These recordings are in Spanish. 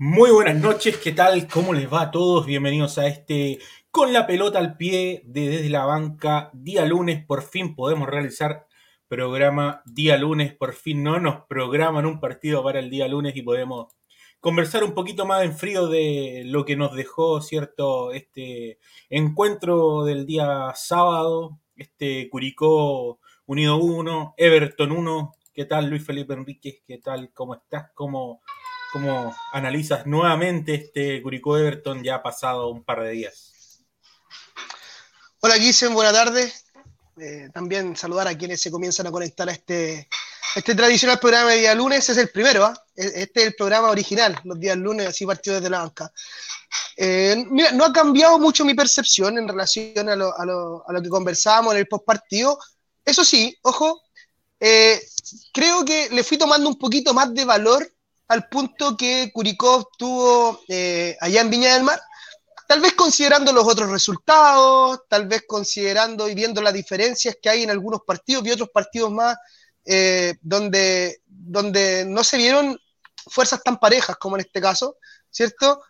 Muy buenas noches, ¿qué tal? ¿Cómo les va a todos? Bienvenidos a este Con la pelota al pie de Desde la Banca. Día lunes, por fin podemos realizar programa día lunes. Por fin no nos programan un partido para el día lunes y podemos conversar un poquito más en frío de lo que nos dejó, ¿cierto? Este encuentro del día sábado, este Curicó Unido 1, Everton 1. ¿Qué tal Luis Felipe Enríquez? ¿Qué tal? ¿Cómo estás? ¿Cómo, ¿Cómo analizas nuevamente este Curicó Everton ya ha pasado un par de días? Hola Guisen, buena tarde. Eh, también saludar a quienes se comienzan a conectar a este, este tradicional programa de día lunes. Es el primero, ¿ah? E-, este es el programa original, los días lunes, así partido desde la banca. Eh, mira, no ha cambiado mucho mi percepción en relación a lo, a lo, a lo que conversábamos en el postpartido. Eso sí, ojo, eh, creo que le fui tomando un poquito más de valor al punto que Curicó tuvo eh, allá en Viña del Mar, tal vez considerando los otros resultados, tal vez considerando y viendo las diferencias que hay en algunos partidos y otros partidos más eh, donde, donde no se vieron fuerzas tan parejas como en este caso, ¿cierto?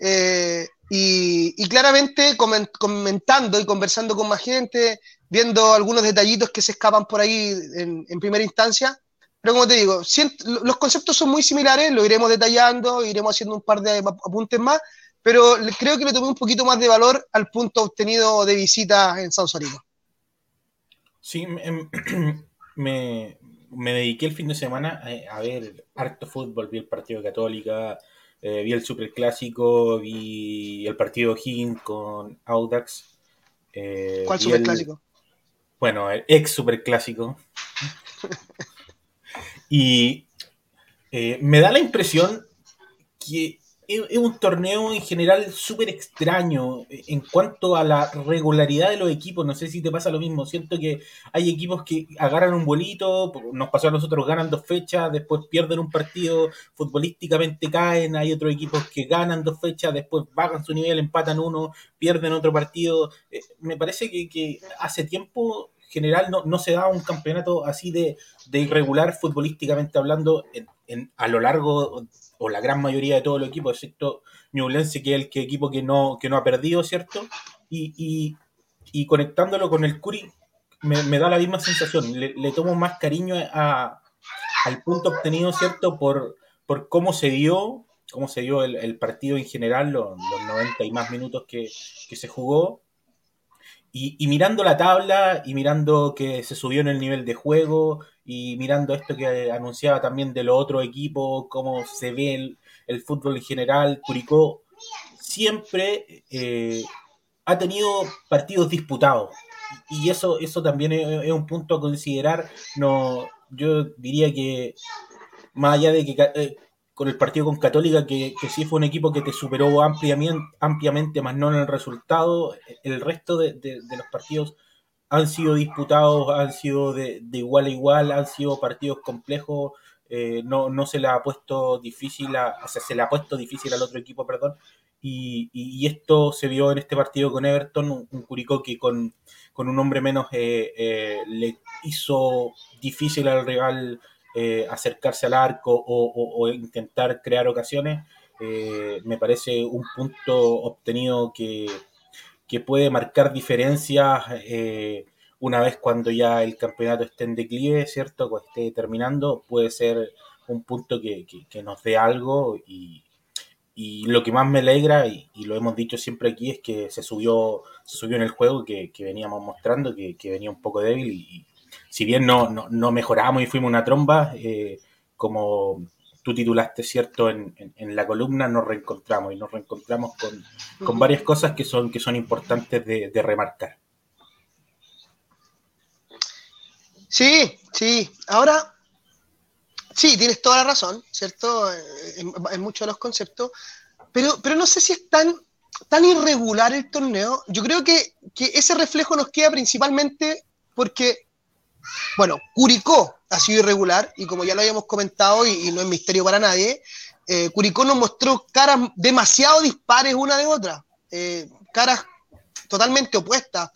Eh, y, claramente comentando y conversando con más gente, viendo algunos detallitos que se escapan por ahí en, en primera instancia, pero como te digo, los conceptos son muy similares, lo iremos detallando, iremos haciendo un par de apuntes más, pero creo que le tomé un poquito más de valor al punto obtenido de visita en Sausalito. Sí, me, me, dediqué el fin de semana a, ver harto fútbol, vi el partido Católica, eh, vi el Superclásico, vi el partido Higgins con Audax. Eh, ¿Cuál Superclásico? Bueno, el ex Superclásico. Y eh, me da la impresión que es un torneo en general súper extraño en cuanto a la regularidad de los equipos. No sé si te pasa lo mismo. Siento que hay equipos que agarran un bolito, nos pasó a nosotros, ganan dos fechas, después pierden un partido, futbolísticamente caen. Hay otros equipos que ganan dos fechas, después bajan su nivel, empatan uno, pierden otro partido. Eh, me parece que hace tiempo general no, no se da un campeonato así de, irregular futbolísticamente hablando en, a lo largo o la gran mayoría de todo el equipo, excepto Ñublense, que es el que, equipo que no, que no ha perdido, ¿cierto? Y, conectándolo con el Curi, me, da la misma sensación. Le, tomo más cariño a, al punto obtenido, ¿cierto? Por, por cómo se dio, cómo se dio el, partido en general, los, los 90 y más minutos que, que se jugó, y, mirando la tabla y mirando que se subió en el nivel de juego y mirando esto que anunciaba también de los otros equipos, cómo se ve el, fútbol en general, Curicó siempre eh, ha tenido partidos disputados. Y eso, eso también es, un punto a considerar. No, yo diría que más allá de que eh, con el partido con Católica, que, sí fue un equipo que te superó ampliamente, ampliamente, más no en el resultado. El resto de, los partidos han sido disputados, han sido de, igual a igual, han sido partidos complejos. Eh, no, no se le ha puesto difícil, o sea, se le ha puesto difícil al otro equipo, perdón. Y, esto se vio en este partido con Everton, un, Curicó que con, un hombre menos eh, eh, le hizo difícil al rival eh, acercarse al arco o, intentar crear ocasiones, eh, me parece un punto obtenido que, puede marcar diferencias eh, una vez cuando ya el campeonato esté en declive, ¿cierto? Cuando esté terminando, puede ser un punto que, nos dé algo y, lo que más me alegra, y, lo hemos dicho siempre aquí, es que se subió, se subió en el juego que, veníamos mostrando, que, venía un poco débil y, si bien no, no, mejoramos y fuimos una tromba, eh, como tú titulaste, ¿cierto? En, la columna nos reencontramos y nos reencontramos con, varias cosas que son, que son importantes de, remarcar. Sí, sí. Ahora, sí, tienes toda la razón, ¿cierto? En, muchos de los conceptos, pero, pero no sé si es tan, tan irregular el torneo. Yo creo que, que ese reflejo nos queda principalmente porque bueno, Curicó ha sido irregular y como ya lo habíamos comentado y, no es misterio para nadie, eh, Curicó nos mostró caras demasiado dispares una de otra, eh, caras totalmente opuestas.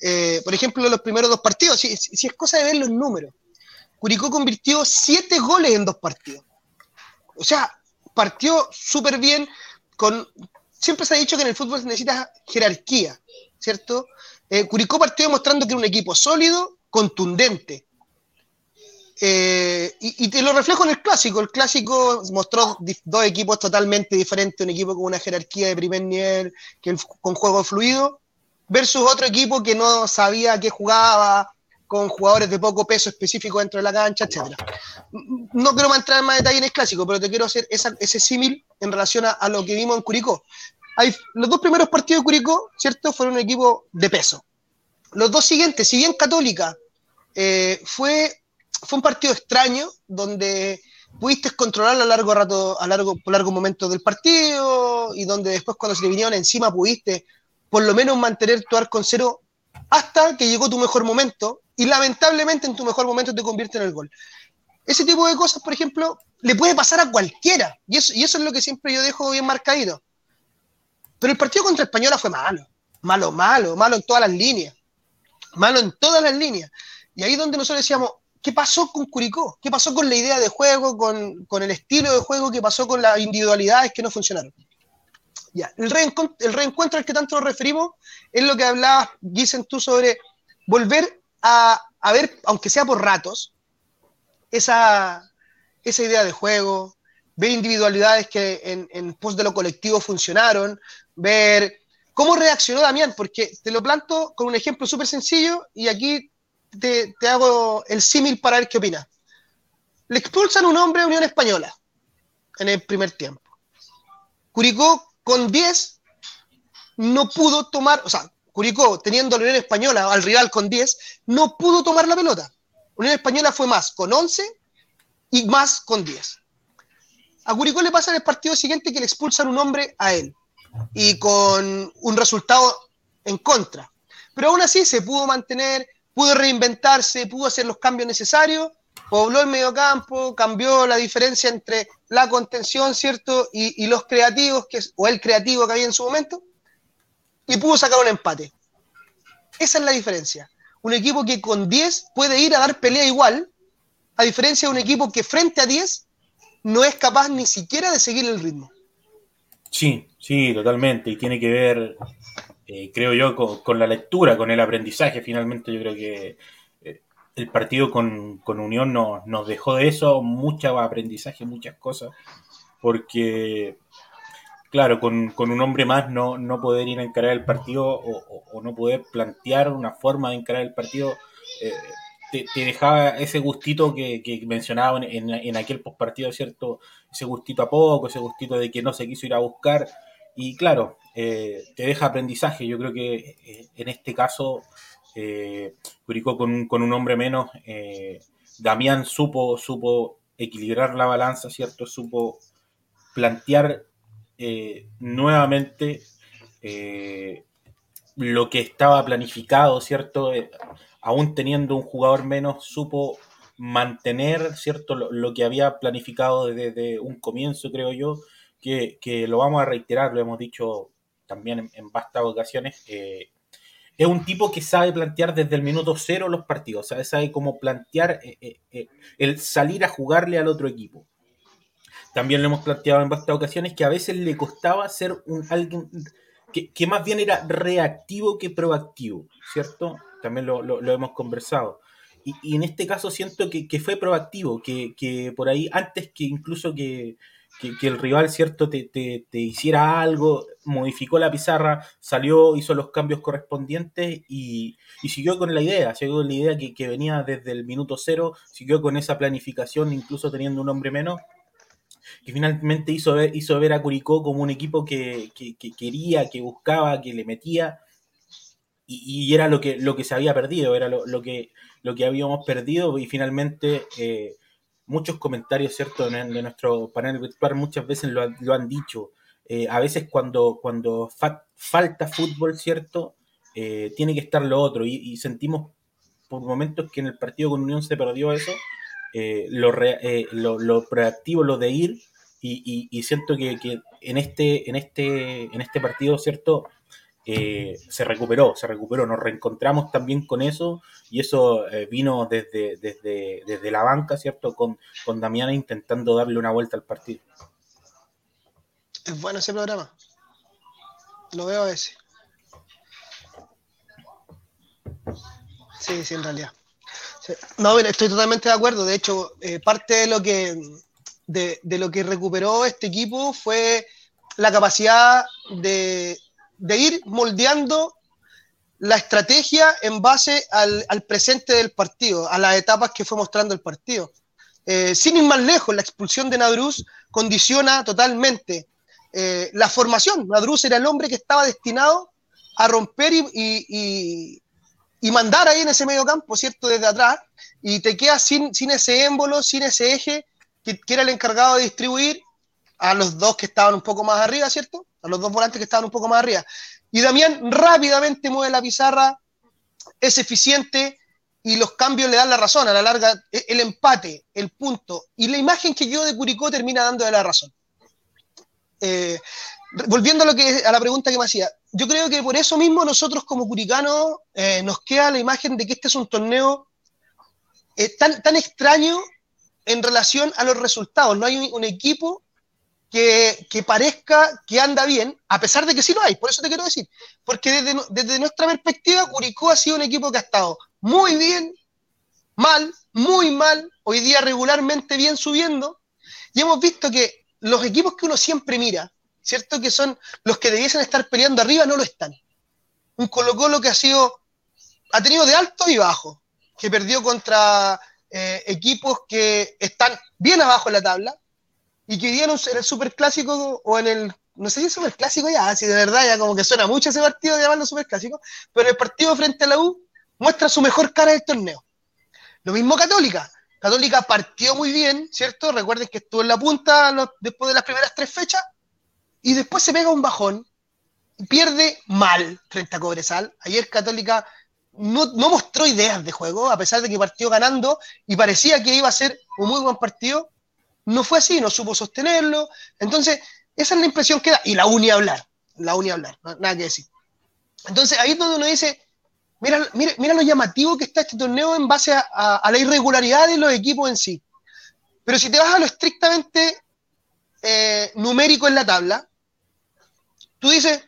Eh, por ejemplo, en los primeros dos partidos, si, es cosa de ver los números, Curicó convirtió siete goles en dos partidos. O sea, partió súper bien, con, siempre se ha dicho que en el fútbol se necesita jerarquía, ¿cierto? Curicó partió demostrando que era un equipo sólido, contundente. Eh, y, te lo reflejo en el clásico. El clásico mostró dos equipos totalmente diferentes, un equipo con una jerarquía de primer nivel, que con juego fluido, versus otro equipo que no sabía qué jugaba, con jugadores de poco peso específico dentro de la cancha, etc. No quiero entrar en más detalle en el clásico, pero te quiero hacer ese símil en relación a, lo que vimos en Curicó. Hay, los dos primeros partidos de Curicó, ¿cierto? Fueron un equipo de peso. Los dos siguientes, si bien Católica eh, fue, fue un partido extraño, donde pudiste controlar a largo rato, a largo, por largo momento del partido, y donde después cuando se te vinieron encima pudiste por lo menos mantener tu arco en cero hasta que llegó tu mejor momento, y lamentablemente en tu mejor momento te convierte en el gol. Ese tipo de cosas, por ejemplo, le puede pasar a cualquiera, y eso, y eso es lo que siempre yo dejo bien marcadito. Pero el partido contra Española fue malo, malo, malo, malo en todas las líneas, malo en todas las líneas. Y ahí es donde nosotros decíamos, ¿qué pasó con Curicó? ¿Qué pasó con la idea de juego, con, con el estilo de juego? ¿Qué pasó con las individualidades que no funcionaron? Ya, el, reencuentro, al que tanto nos referimos es lo que hablabas, dicen tú, sobre volver a, ver, aunque sea por ratos, esa, esa idea de juego, ver individualidades que en, en pos de lo colectivo funcionaron, ver cómo reaccionó Damián, porque te lo planto con un ejemplo súper sencillo y aquí te, hago el símil para ver qué opinas. Le expulsan un hombre a Unión Española en el primer tiempo. Curicó con 10 no pudo tomar, o sea, Curicó teniendo a la Unión Española al rival con 10, no pudo tomar la pelota. Unión Española fue más con 11 y más con 10. A Curicó le pasa en el partido siguiente que le expulsan un hombre a él y con un resultado en contra. Pero aún así se pudo mantener, pudo reinventarse, pudo hacer los cambios necesarios pobló el mediocampo, cambió la diferencia entre la contención, ¿cierto? Y, los creativos, que, o el creativo que había en su momento, y pudo sacar un empate. Esa es la diferencia. Un equipo que con 10 puede ir a dar pelea igual, a diferencia de un equipo que frente a 10 no es capaz ni siquiera de seguir el ritmo. Sí, sí, totalmente. Y tiene que ver, eh, creo yo, con, la lectura, con el aprendizaje. Finalmente, yo creo que el partido con, Unión nos dejó de eso, mucho aprendizaje, muchas cosas, porque, claro, con, un hombre más no, no, poder ir a encarar el partido o, no poder plantear una forma de encarar el partido, eh, te, dejaba ese gustito que, que mencionaba en, en, aquel postpartido, ¿cierto? Ese gustito a poco, ese gustito de que no se quiso ir a buscar, y claro, eh, te deja aprendizaje, yo creo que eh, en este caso eh, Curicó con, con, un hombre menos, eh, Damián supo, supo equilibrar la balanza, ¿cierto? Supo plantear nuevamente lo que estaba planificado, ¿cierto? aún teniendo un jugador menos, supo mantener, ¿cierto? Lo, que había planificado desde, un comienzo, creo yo, que, lo vamos a reiterar, lo hemos dicho también en, en vastas ocasiones, es un tipo que sabe plantear desde el minuto cero los partidos, sabe, sabe cómo plantear eh, eh, eh, el salir a jugarle al otro equipo. También lo hemos planteado en varias ocasiones que a veces le costaba ser un alguien que, más bien era reactivo que proactivo, ¿cierto? También lo, hemos conversado. Y, en este caso siento que, fue proactivo, que, que, por ahí, antes que incluso que, que, el rival, ¿cierto?, te, te, hiciera algo, modificó la pizarra, salió, hizo los cambios correspondientes y, siguió con la idea, siguió con la idea que, venía desde el minuto cero, siguió con esa planificación, incluso teniendo un hombre menos, que finalmente hizo ver, hizo ver a Curicó como un equipo que, quería, que buscaba, que le metía, y, era lo que, lo que se había perdido, era lo, que, lo que habíamos perdido, y finalmente... Eh, muchos comentarios, ¿cierto?, de nuestro panel virtual muchas veces lo, han dicho. Eh, a veces cuando, cuando falta fútbol, ¿cierto?, eh, tiene que estar lo otro. Y, sentimos por momentos que en el partido con Unión se perdió eso, eh, lo, lo, lo, proactivo, lo de ir. Y, siento que, que, en, este, en, este, en este partido, ¿cierto?, eh, se recuperó, se recuperó, nos reencontramos también con eso y eso eh, vino desde, desde, desde, la banca, ¿cierto? Con, con Damiana intentando darle una vuelta al partido. Es bueno ese programa. Lo veo a veces. Sí, sí, en realidad. No, estoy totalmente de acuerdo. De hecho, eh, parte de lo que de, lo que recuperó este equipo fue la capacidad de, ir moldeando la estrategia en base al, presente del partido, a las etapas que fue mostrando el partido. Eh, sin ir más lejos, la expulsión de Nadruz condiciona totalmente eh, la formación. Nadruz era el hombre que estaba destinado a romper y, y mandar ahí en ese medio campo, ¿cierto? Desde atrás, y te quedas sin, sin ese émbolo, sin ese eje que, era el encargado de distribuir a los dos que estaban un poco más arriba, ¿cierto? A los dos volantes que estaban un poco más arriba. Y Damián rápidamente mueve la pizarra, es eficiente y los cambios le dan la razón. A la larga, e, el empate, el punto y la imagen que yo de Curicó termina dándole la razón. Eh, volviendo a, lo que, a la pregunta que me hacía, yo creo que por eso mismo nosotros como curicanos eh, nos queda la imagen de que este es un torneo eh, tan, tan extraño en relación a los resultados. No hay un, equipo que, parezca que anda bien, a pesar de que sí lo hay, por eso te quiero decir. Porque desde, desde nuestra perspectiva, Curicó ha sido un equipo que ha estado muy bien, mal, muy mal, hoy día regularmente bien subiendo, y hemos visto que los equipos que uno siempre mira, ¿cierto? Que son los que debiesen estar peleando arriba, no lo están. Un Colo Colo que ha sido, ha tenido de alto y bajo, que perdió contra eh, equipos que están bien abajo en la tabla y que hoy en el superclásico o en el, no sé si es superclásico ya, si de verdad ya como que suena mucho ese partido de llamarlo superclásico, pero el partido frente a la U muestra su mejor cara del torneo. Lo mismo Católica. Católica partió muy bien, ¿cierto? Recuerden que estuvo en la punta después de las primeras tres fechas, y después se pega un bajón, pierde mal frente a Cobresal. Ayer Católica no, mostró ideas de juego, a pesar de que partió ganando y parecía que iba a ser un muy buen partido. No fue así, no supo sostenerlo. Entonces, esa es la impresión que da. Y la uni hablar, la uni hablar, nada que decir. Entonces, ahí es donde uno dice, mira, mira, mira lo llamativo que está este torneo en base a, la irregularidad de los equipos en sí. Pero si te vas a lo estrictamente eh, numérico en la tabla, Tú dices,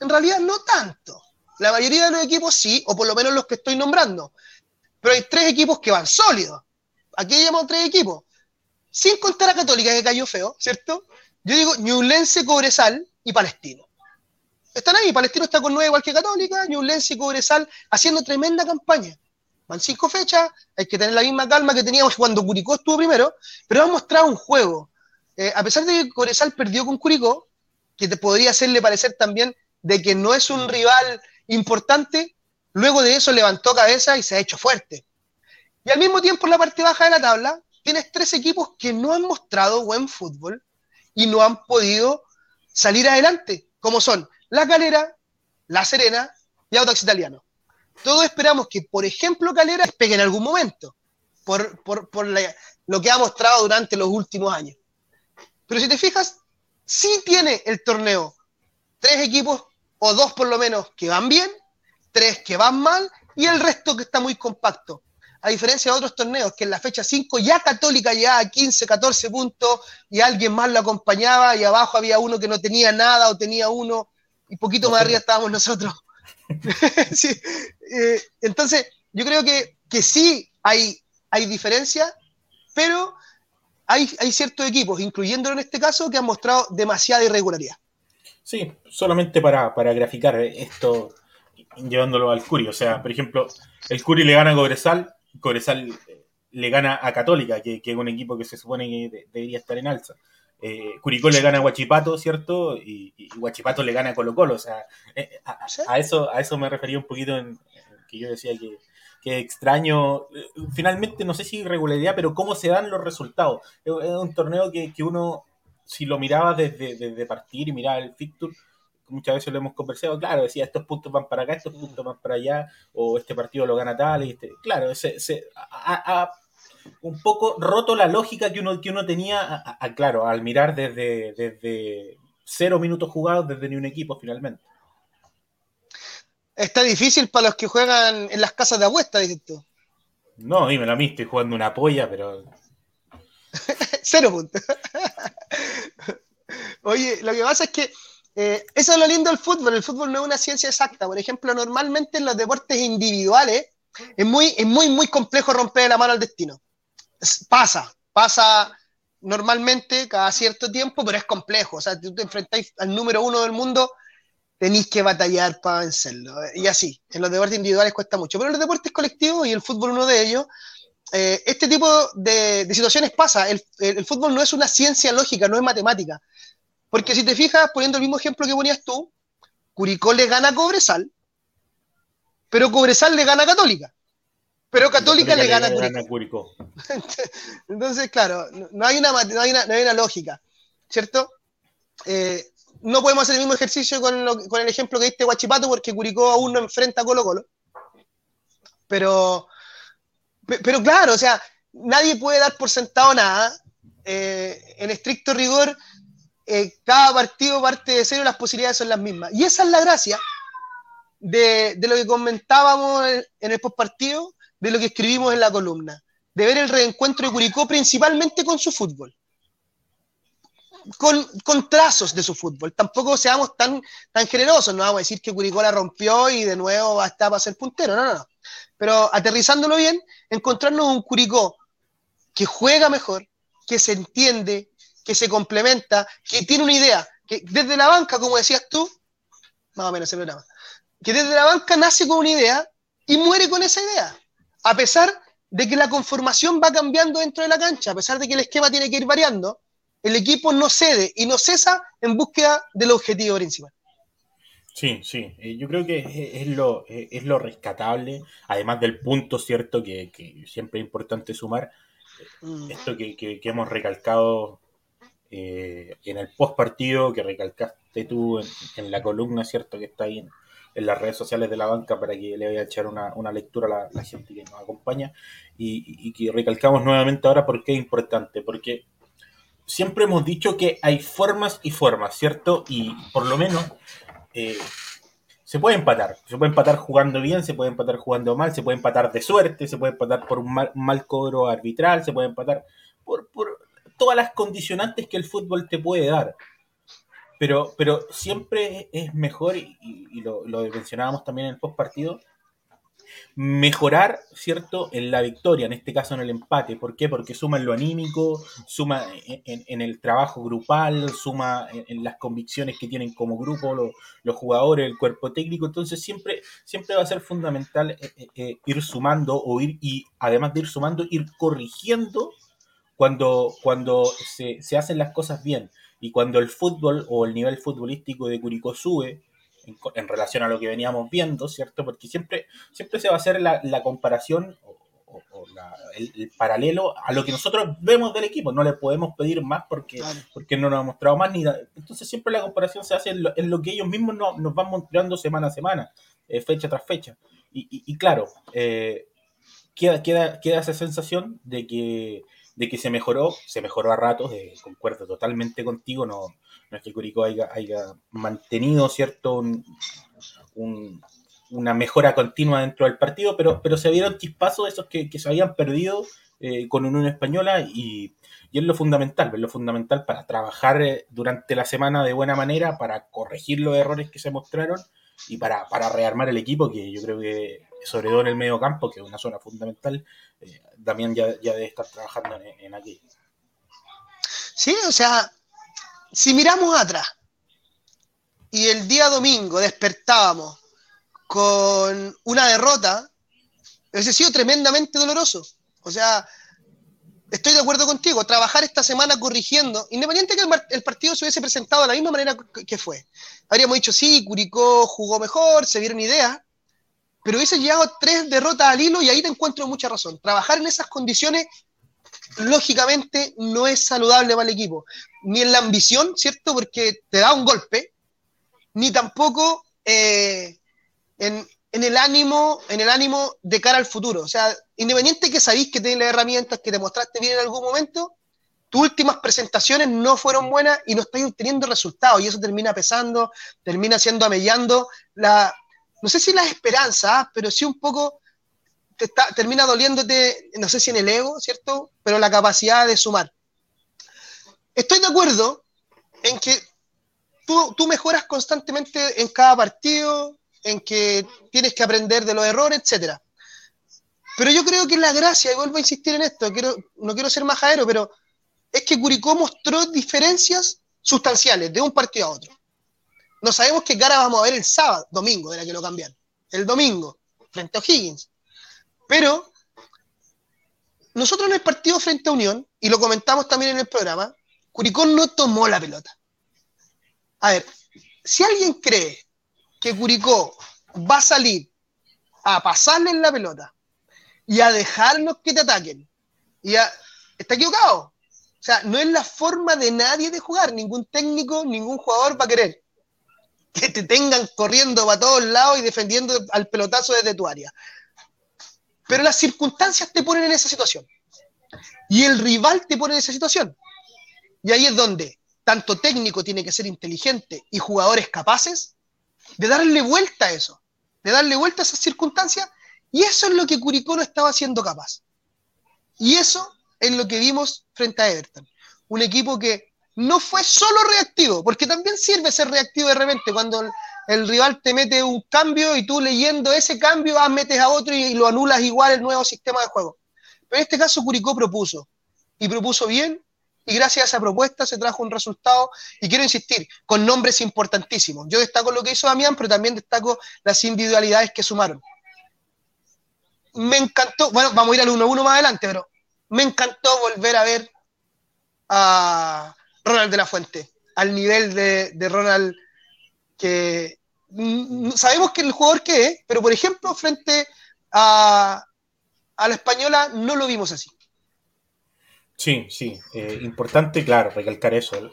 en realidad no tanto. La mayoría de los equipos sí, o por lo menos los que estoy nombrando. Pero hay tres equipos que van sólidos. Aquí llamamos tres equipos. Sin contar a Católica, que cayó feo, ¿cierto? Yo digo Ñublense, Cobresal y Palestino. Están ahí, Palestino está con nueve igual que Católica, Ñublense y Cobresal haciendo tremenda campaña. Van cinco fechas, hay que tener la misma calma que teníamos cuando Curicó estuvo primero, pero han mostrado un juego. Eh, a pesar de que Cobresal perdió con Curicó, que te podría hacerle parecer también de que no es un rival importante, luego de eso levantó cabeza y se ha hecho fuerte. Y al mismo tiempo en la parte baja de la tabla tienes tres equipos que no han mostrado buen fútbol y no han podido salir adelante, como son La Calera, La Serena y Audax Italiano. Todos esperamos que, por ejemplo, Calera pegue en algún momento, por, lo que ha mostrado durante los últimos años. Pero si te fijas, sí tiene el torneo tres equipos, o dos por lo menos, que van bien, tres que van mal, y el resto que está muy compacto. A diferencia de otros torneos, que en la fecha 5 ya Católica ya a 15, 14 puntos, y alguien más lo acompañaba, y abajo había uno que no tenía nada, o tenía uno, y poquito más arriba estábamos nosotros. Eh, entonces, yo creo que, que sí hay, hay diferencia, pero hay, ciertos equipos, incluyendo en este caso, que han mostrado demasiada irregularidad. Sí, solamente para, graficar esto, llevándolo al Curi. O sea, por ejemplo, el Curi le gana a Cobresal, Cobresal le gana a Católica, que, es un equipo que se supone que debería estar en alza. Eh, Curicó le gana a Huachipato, ¿cierto? Y, y, Huachipato le gana a Colo Colo. O sea, eh, a, eso, a eso me refería un poquito en que yo decía que que extraño, eh, finalmente no sé si irregularidad, pero cómo se dan los resultados. Es un torneo que, uno, si lo miraba desde, partir y miraba el fixture, muchas veces lo hemos conversado, claro, decía estos puntos van para acá, estos puntos van para allá, o este partido lo gana tal, y este, claro, se, ha, un poco roto la lógica que uno, que uno tenía, claro, al mirar desde, desde cero minutos jugados desde ni un equipo finalmente. Está difícil para los que juegan en las casas de apuesta, dices tú. No, dímelo a mí, estoy jugando una polla, pero. Cero puntos. Oye, lo que pasa es que eh, eso es lo lindo del fútbol. El fútbol no es una ciencia exacta. Por ejemplo, normalmente en los deportes individuales es muy, es muy, muy complejo romper la mano al destino. pasa, pasa normalmente cada cierto tiempo, pero es complejo. O sea, tú te enfrentáis al número uno del mundo, tenéis que batallar para vencerlo. Y así, en los deportes individuales cuesta mucho. Pero en los deportes colectivos, y el fútbol uno de ellos, eh, este tipo de, situaciones pasa. El, fútbol no es una ciencia lógica, no es matemática. Porque si te fijas, poniendo el mismo ejemplo que ponías tú, Curicó le gana a Cobresal, pero Cobresal le gana a Católica. Pero Católica, le, gana, a Curicó. Entonces, claro, no hay una, no hay una, lógica, ¿cierto? Eh, no podemos hacer el mismo ejercicio con, con, el ejemplo que diste Guachipato porque Curicó aún no enfrenta a Colo Colo. Pero, pero claro, o sea, nadie puede dar por sentado nada. Eh, en estricto rigor, eh, cada partido parte de cero, las posibilidades son las mismas. Y esa es la gracia de, lo que comentábamos en, el postpartido, de lo que escribimos en la columna, de ver el reencuentro de Curicó principalmente con su fútbol. Con, con, trazos de su fútbol. Tampoco seamos tan, tan generosos, no vamos a decir que Curicó la rompió y de nuevo va a estar para ser puntero, no, no, no. Pero aterrizándolo bien, encontrarnos un Curicó que juega mejor, que se entiende, que se complementa, que tiene una idea, que desde la banca, como decías tú, más o menos el programa, que desde la banca nace con una idea y muere con esa idea, a pesar de que la conformación va cambiando dentro de la cancha, a pesar de que el esquema tiene que ir variando, el equipo no cede y no cesa en búsqueda del objetivo principal. Sí, sí, eh, yo creo que es, lo, es lo rescatable, además del punto cierto que, siempre es importante sumar, mm. esto que, que, hemos recalcado eh, en el post partido que recalcaste tú en, la columna, ¿cierto? Que está ahí en, las redes sociales de la banca para que le vaya a echar una, lectura a la, gente que nos acompaña y, que recalcamos nuevamente ahora por qué es importante, porque siempre hemos dicho que hay formas y formas, ¿cierto? Y por lo menos eh, se puede empatar, se puede empatar jugando bien, se puede empatar jugando mal, se puede empatar de suerte, se puede empatar por un mal, cobro arbitral, se puede empatar por, por todas las condicionantes que el fútbol te puede dar. Pero, pero siempre es mejor, y, lo, mencionábamos también en el post partido, mejorar, ¿cierto?, en la victoria, en este caso en el empate. ¿Por qué? Porque suma en lo anímico, suma en, el trabajo grupal, suma en, las convicciones que tienen como grupo los, jugadores, el cuerpo técnico. Entonces siempre, siempre va a ser fundamental eh, eh, eh, ir sumando o ir, y además de ir sumando, ir corrigiendo cuando, cuando se, se, hacen las cosas bien y cuando el fútbol o el nivel futbolístico de Curicó sube en, relación a lo que veníamos viendo, ¿cierto? Porque siempre, siempre se va a hacer la, la comparación o, el, paralelo a lo que nosotros vemos del equipo. No le podemos pedir más porque, porque no nos ha mostrado más. ni Entonces siempre la comparación se hace en lo, que ellos mismos nos van mostrando semana a semana, eh, fecha tras fecha. Y, y, claro, eh, queda, queda, queda esa sensación de que de que se mejoró, se mejoró a ratos, eh, concuerdo totalmente contigo, no, no es que Curicó haya, haya mantenido cierto una mejora continua dentro del partido, pero, pero se vieron chispazos esos que, se habían perdido eh, con Unión Española y, y, es lo fundamental, es lo fundamental para trabajar eh, durante la semana de buena manera, para corregir los errores que se mostraron y para, para rearmar el equipo, que yo creo que sobre todo en el medio campo, que es una zona fundamental, eh, Damián ya, debe estar trabajando en, aquí. Sí, o sea, si miramos atrás y el día domingo despertábamos con una derrota, hubiese sido tremendamente doloroso. O sea, estoy de acuerdo contigo, trabajar esta semana corrigiendo, independiente que el, partido se hubiese presentado de la misma manera que fue. Habríamos dicho, sí, Curicó jugó mejor, se vieron ideas, pero hubiese llegado tres derrotas al hilo y ahí te encuentro mucha razón. Trabajar en esas condiciones, lógicamente, no es saludable para el equipo. Ni en la ambición, ¿cierto? Porque te da un golpe, ni tampoco eh, en, el ánimo, en el ánimo de cara al futuro. O sea, independiente que sabéis que tienes las herramientas que demostraste bien en algún momento, tus últimas presentaciones no fueron buenas y no estás obteniendo resultados y eso termina pesando, termina siendo amellando la, no sé si la esperanza, pero sí un poco te termina doliéndote, no sé si en el ego, ¿cierto? Pero la capacidad de sumar. Estoy de acuerdo en que tú, tú mejoras constantemente en cada partido, en que tienes que aprender de los errores, etcétera. Pero yo creo que la gracia, y vuelvo a insistir en esto, quiero, no quiero ser majadero, pero es que Curicó mostró diferencias sustanciales de un partido a otro. No sabemos qué cara vamos a ver el sábado, domingo, de la que lo cambian. El domingo, frente a O'Higgins. Pero nosotros en el partido frente a Unión, y lo comentamos también en el programa, Curicó no tomó la pelota. A ver, si alguien cree que Curicó va a salir a pasarle en la pelota y a dejarlos que te ataquen, y está equivocado. O sea, no es la forma de nadie de jugar, ningún técnico, ningún jugador va a querer que te tengan corriendo para todos lados y defendiendo al pelotazo desde tu área. Pero las circunstancias te ponen en esa situación. Y el rival te pone en esa situación. Y ahí es donde tanto técnico tiene que ser inteligente y jugadores capaces de darle vuelta a eso, de darle vuelta a esas circunstancias. Y eso es lo que Curicó no estaba haciendo capaz. Y eso es lo que vimos frente a Everton. Un equipo que no fue solo reactivo, porque también sirve ser reactivo de repente cuando el, rival te mete un cambio y tú leyendo ese cambio vas, metes a otro y, lo anulas igual el nuevo sistema de juego. Pero en este caso Curicó propuso, y propuso bien, y gracias a esa propuesta se trajo un resultado, y quiero insistir, con nombres importantísimos. Yo destaco lo que hizo Damián, pero también destaco las individualidades que sumaron. Me encantó, bueno, vamos a ir al 1-1 más adelante, pero me encantó volver a ver a, Ronald de la Fuente, al nivel de, Ronald que sabemos que el jugador que es, pero por ejemplo, frente a, la española no lo vimos así. Sí, sí, eh, importante, claro, recalcar eso.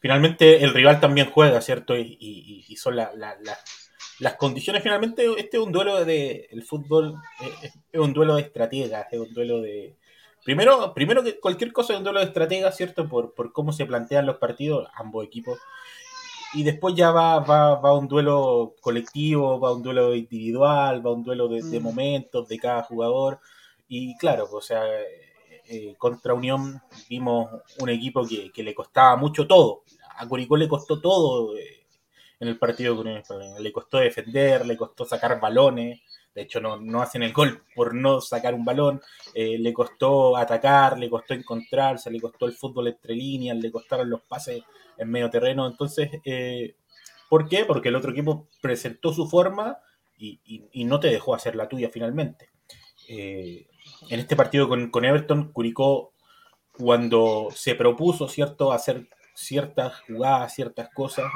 finalmente el rival también juega, ¿cierto? Y, son las condiciones, finalmente, este es un duelo de, el fútbol es, es un duelo de estrategas, es un duelo de, Primero, primero que cualquier cosa es un duelo de estratega, ¿cierto? Por, cómo se plantean los partidos, ambos equipos. Y después ya va, va, va un duelo colectivo, va un duelo individual, va un duelo de, mm. momentos de cada jugador. Y claro, o sea, eh, contra Unión vimos un equipo que, le costaba mucho todo. A Curicó le costó todo eh, en el partido con Unión. Le costó defender, le costó sacar balones. De hecho, no, hacen el gol por no sacar un balón. Eh, le costó atacar, le costó encontrarse, le costó el fútbol entre líneas, le costaron los pases en medio terreno. Entonces, eh, ¿por qué? Porque el otro equipo presentó su forma y, no te dejó hacer la tuya finalmente. Eh, en este partido con, con, Everton, Curicó, cuando se propuso, ¿cierto?, hacer ciertas jugadas, ciertas cosas,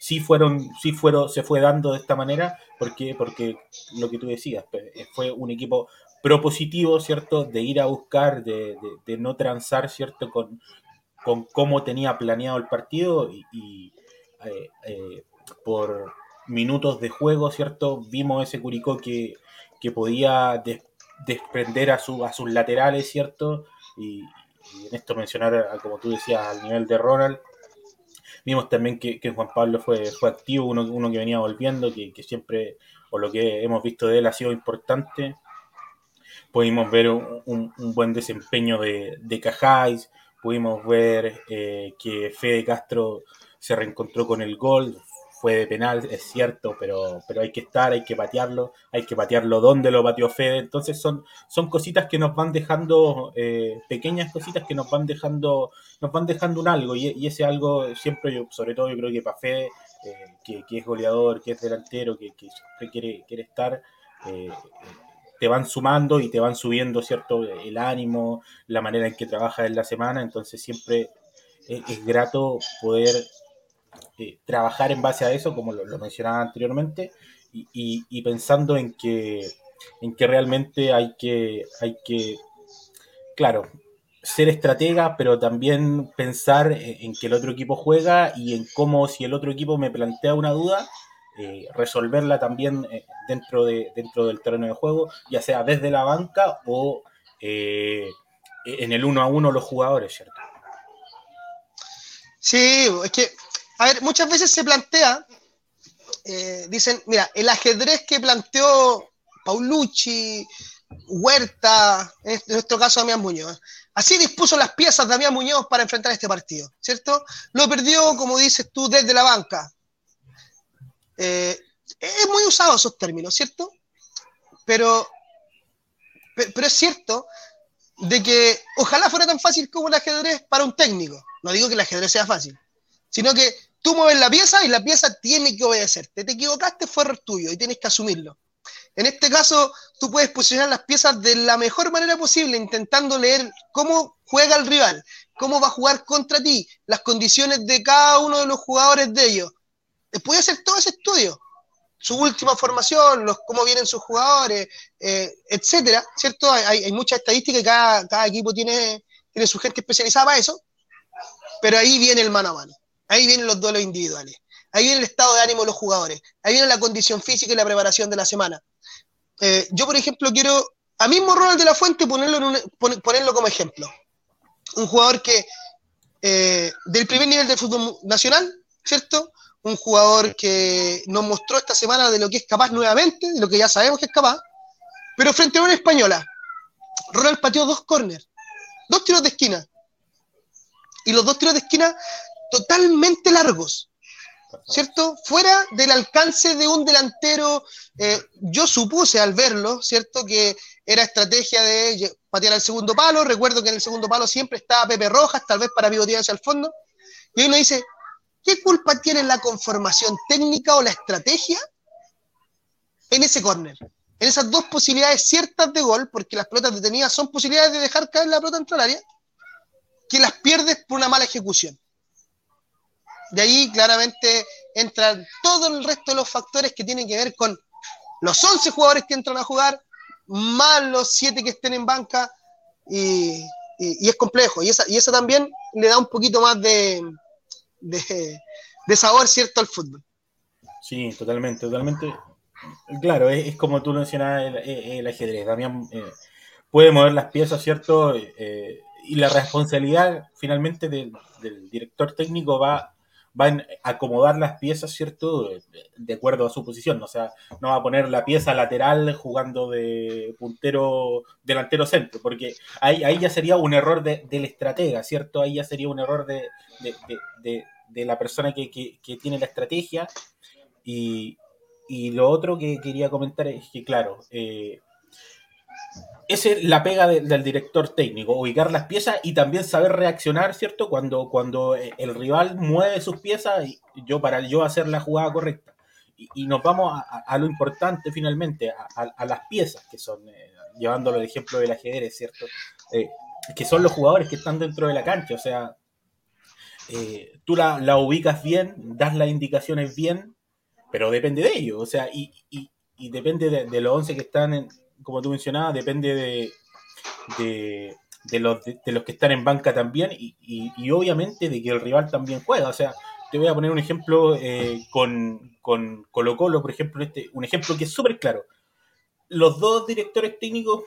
sí fueron, sí fueron, se fue dando de esta manera, porque, porque lo que tú decías, eh, fue un equipo propositivo, ¿cierto? De ir a buscar, de, no transar, ¿cierto? Con, con cómo tenía planeado el partido y, eh, eh, por minutos de juego, ¿cierto? Vimos ese Curicó que, que podía desprender a, su, a sus laterales, ¿cierto? Y, y en esto mencionar, como tú decías, al nivel de Ronald, Vimos también que, Juan Pablo fue, fue activo, uno, uno que venía volviendo, que, siempre, o lo que hemos visto de él, ha sido importante. Pudimos ver un, buen desempeño de, de Cajáis, pudimos ver eh, que Fede Castro se reencontró con el gol, fue de penal, es cierto, pero, pero hay que estar, hay que patearlo, hay que patearlo donde lo pateó Fede. Entonces son, son cositas que nos van dejando, eh, pequeñas cositas que nos van dejando, nos van dejando un algo, y, ese algo siempre, yo, sobre todo yo creo que para Fede, eh, que, es goleador, que es delantero, que, siempre quiere, quiere estar, eh, te van sumando y te van subiendo, ¿cierto? El ánimo, la manera en que trabajas en la semana, entonces siempre es grato poder eh, trabajar en base a eso, como lo, mencionaba anteriormente, y, pensando en que, en que realmente hay que, hay que, claro, ser estratega, pero también pensar en que el otro equipo juega y en cómo si el otro equipo me plantea una duda, eh, resolverla también eh, dentro, de, dentro del terreno de juego, ya sea desde la banca o en el uno a uno los jugadores, ¿cierto? Sí, es que a ver, muchas veces se plantea, eh, dicen, mira, el ajedrez que planteó Paulucci, Huerta, en nuestro caso Damián Muñoz, Así dispuso las piezas Damián Muñoz para enfrentar este partido, ¿cierto? Lo perdió, como dices tú, desde la banca. Eh, es muy usado esos términos, ¿cierto? Pero, pero es cierto de que ojalá fuera tan fácil como el ajedrez para un técnico. No digo que el ajedrez sea fácil, sino que tú mueves la pieza y la pieza tiene que obedecerte. Te equivocaste, fue error tuyo y tienes que asumirlo. En este caso, tú puedes posicionar las piezas de la mejor manera posible, intentando leer cómo juega el rival, cómo va a jugar contra ti, las condiciones de cada uno de los jugadores de ellos. Puedes hacer todo ese estudio, su última formación, los, cómo vienen sus jugadores, eh, etcétera, ¿cierto? Hay, hay mucha estadística y cada, cada equipo tiene, tiene su gente especializada para eso, pero ahí viene el mano a mano, ahí vienen los duelos individuales, ahí viene el estado de ánimo de los jugadores, ahí viene la condición física y la preparación de la semana. Eh, yo, por ejemplo, quiero a mismo Ronald de la Fuente ponerlo, como ejemplo. Un jugador que eh, del primer nivel del fútbol nacional, ¿cierto? Un jugador que nos mostró esta semana de lo que es capaz nuevamente, de lo que ya sabemos que es capaz, pero frente a una española, Ronald pateó dos corners, dos tiros de esquina, y los dos tiros de esquina totalmente largos. ¿cierto? Fuera del alcance de un delantero, eh, yo supuse al verlo, ¿cierto? Que era estrategia de patear al segundo palo. Recuerdo que en el segundo palo siempre estaba Pepe Rojas, tal vez para pivotear hacia el fondo. Y uno dice, ¿qué culpa tiene la conformación técnica o la estrategia en ese córner? En esas dos posibilidades ciertas de gol, porque las pelotas detenidas son posibilidades de dejar caer la pelota dentro del área, que las pierdes por una mala ejecución. De ahí claramente entran todo el resto de los factores que tienen que ver con los 11 jugadores que entran a jugar, más los 7 que estén en banca, y, es complejo. Y esa, y eso también le da un poquito más de, de, sabor, ¿cierto?, al fútbol. Sí, totalmente, totalmente. Claro, es, como tú mencionabas el, ajedrez. También eh, puede mover las piezas, ¿cierto? Eh, y la responsabilidad finalmente del director técnico va van a acomodar las piezas, ¿cierto? De acuerdo a su posición. O sea, no va a poner la pieza lateral jugando de puntero delantero centro, porque ahí, ahí ya sería un error de, del estratega, ¿cierto? Ahí ya sería un error de, la persona que, tiene la estrategia. Y, lo otro que quería comentar es que, claro, eh, esa es la pega del director técnico, ubicar las piezas y también saber reaccionar, ¿cierto? Cuando, cuando eh, el rival mueve sus piezas, yo para yo hacer la jugada correcta. Y, nos vamos a, lo importante finalmente, a, las piezas que son, eh, llevándolo el ejemplo del ajedrez, ¿cierto? Eh, que son los jugadores que están dentro de la cancha, o sea, tú la, ubicas bien, das las indicaciones bien, pero depende de ellos, o sea, y, depende de, de los 11 que están en, como tú mencionabas, depende de, de, los, de, los que están en banca también y, obviamente de que el rival también juega. O sea, te voy a poner un ejemplo eh, con, con Colo Colo, por ejemplo, este, un ejemplo que es súper claro. Los dos directores técnicos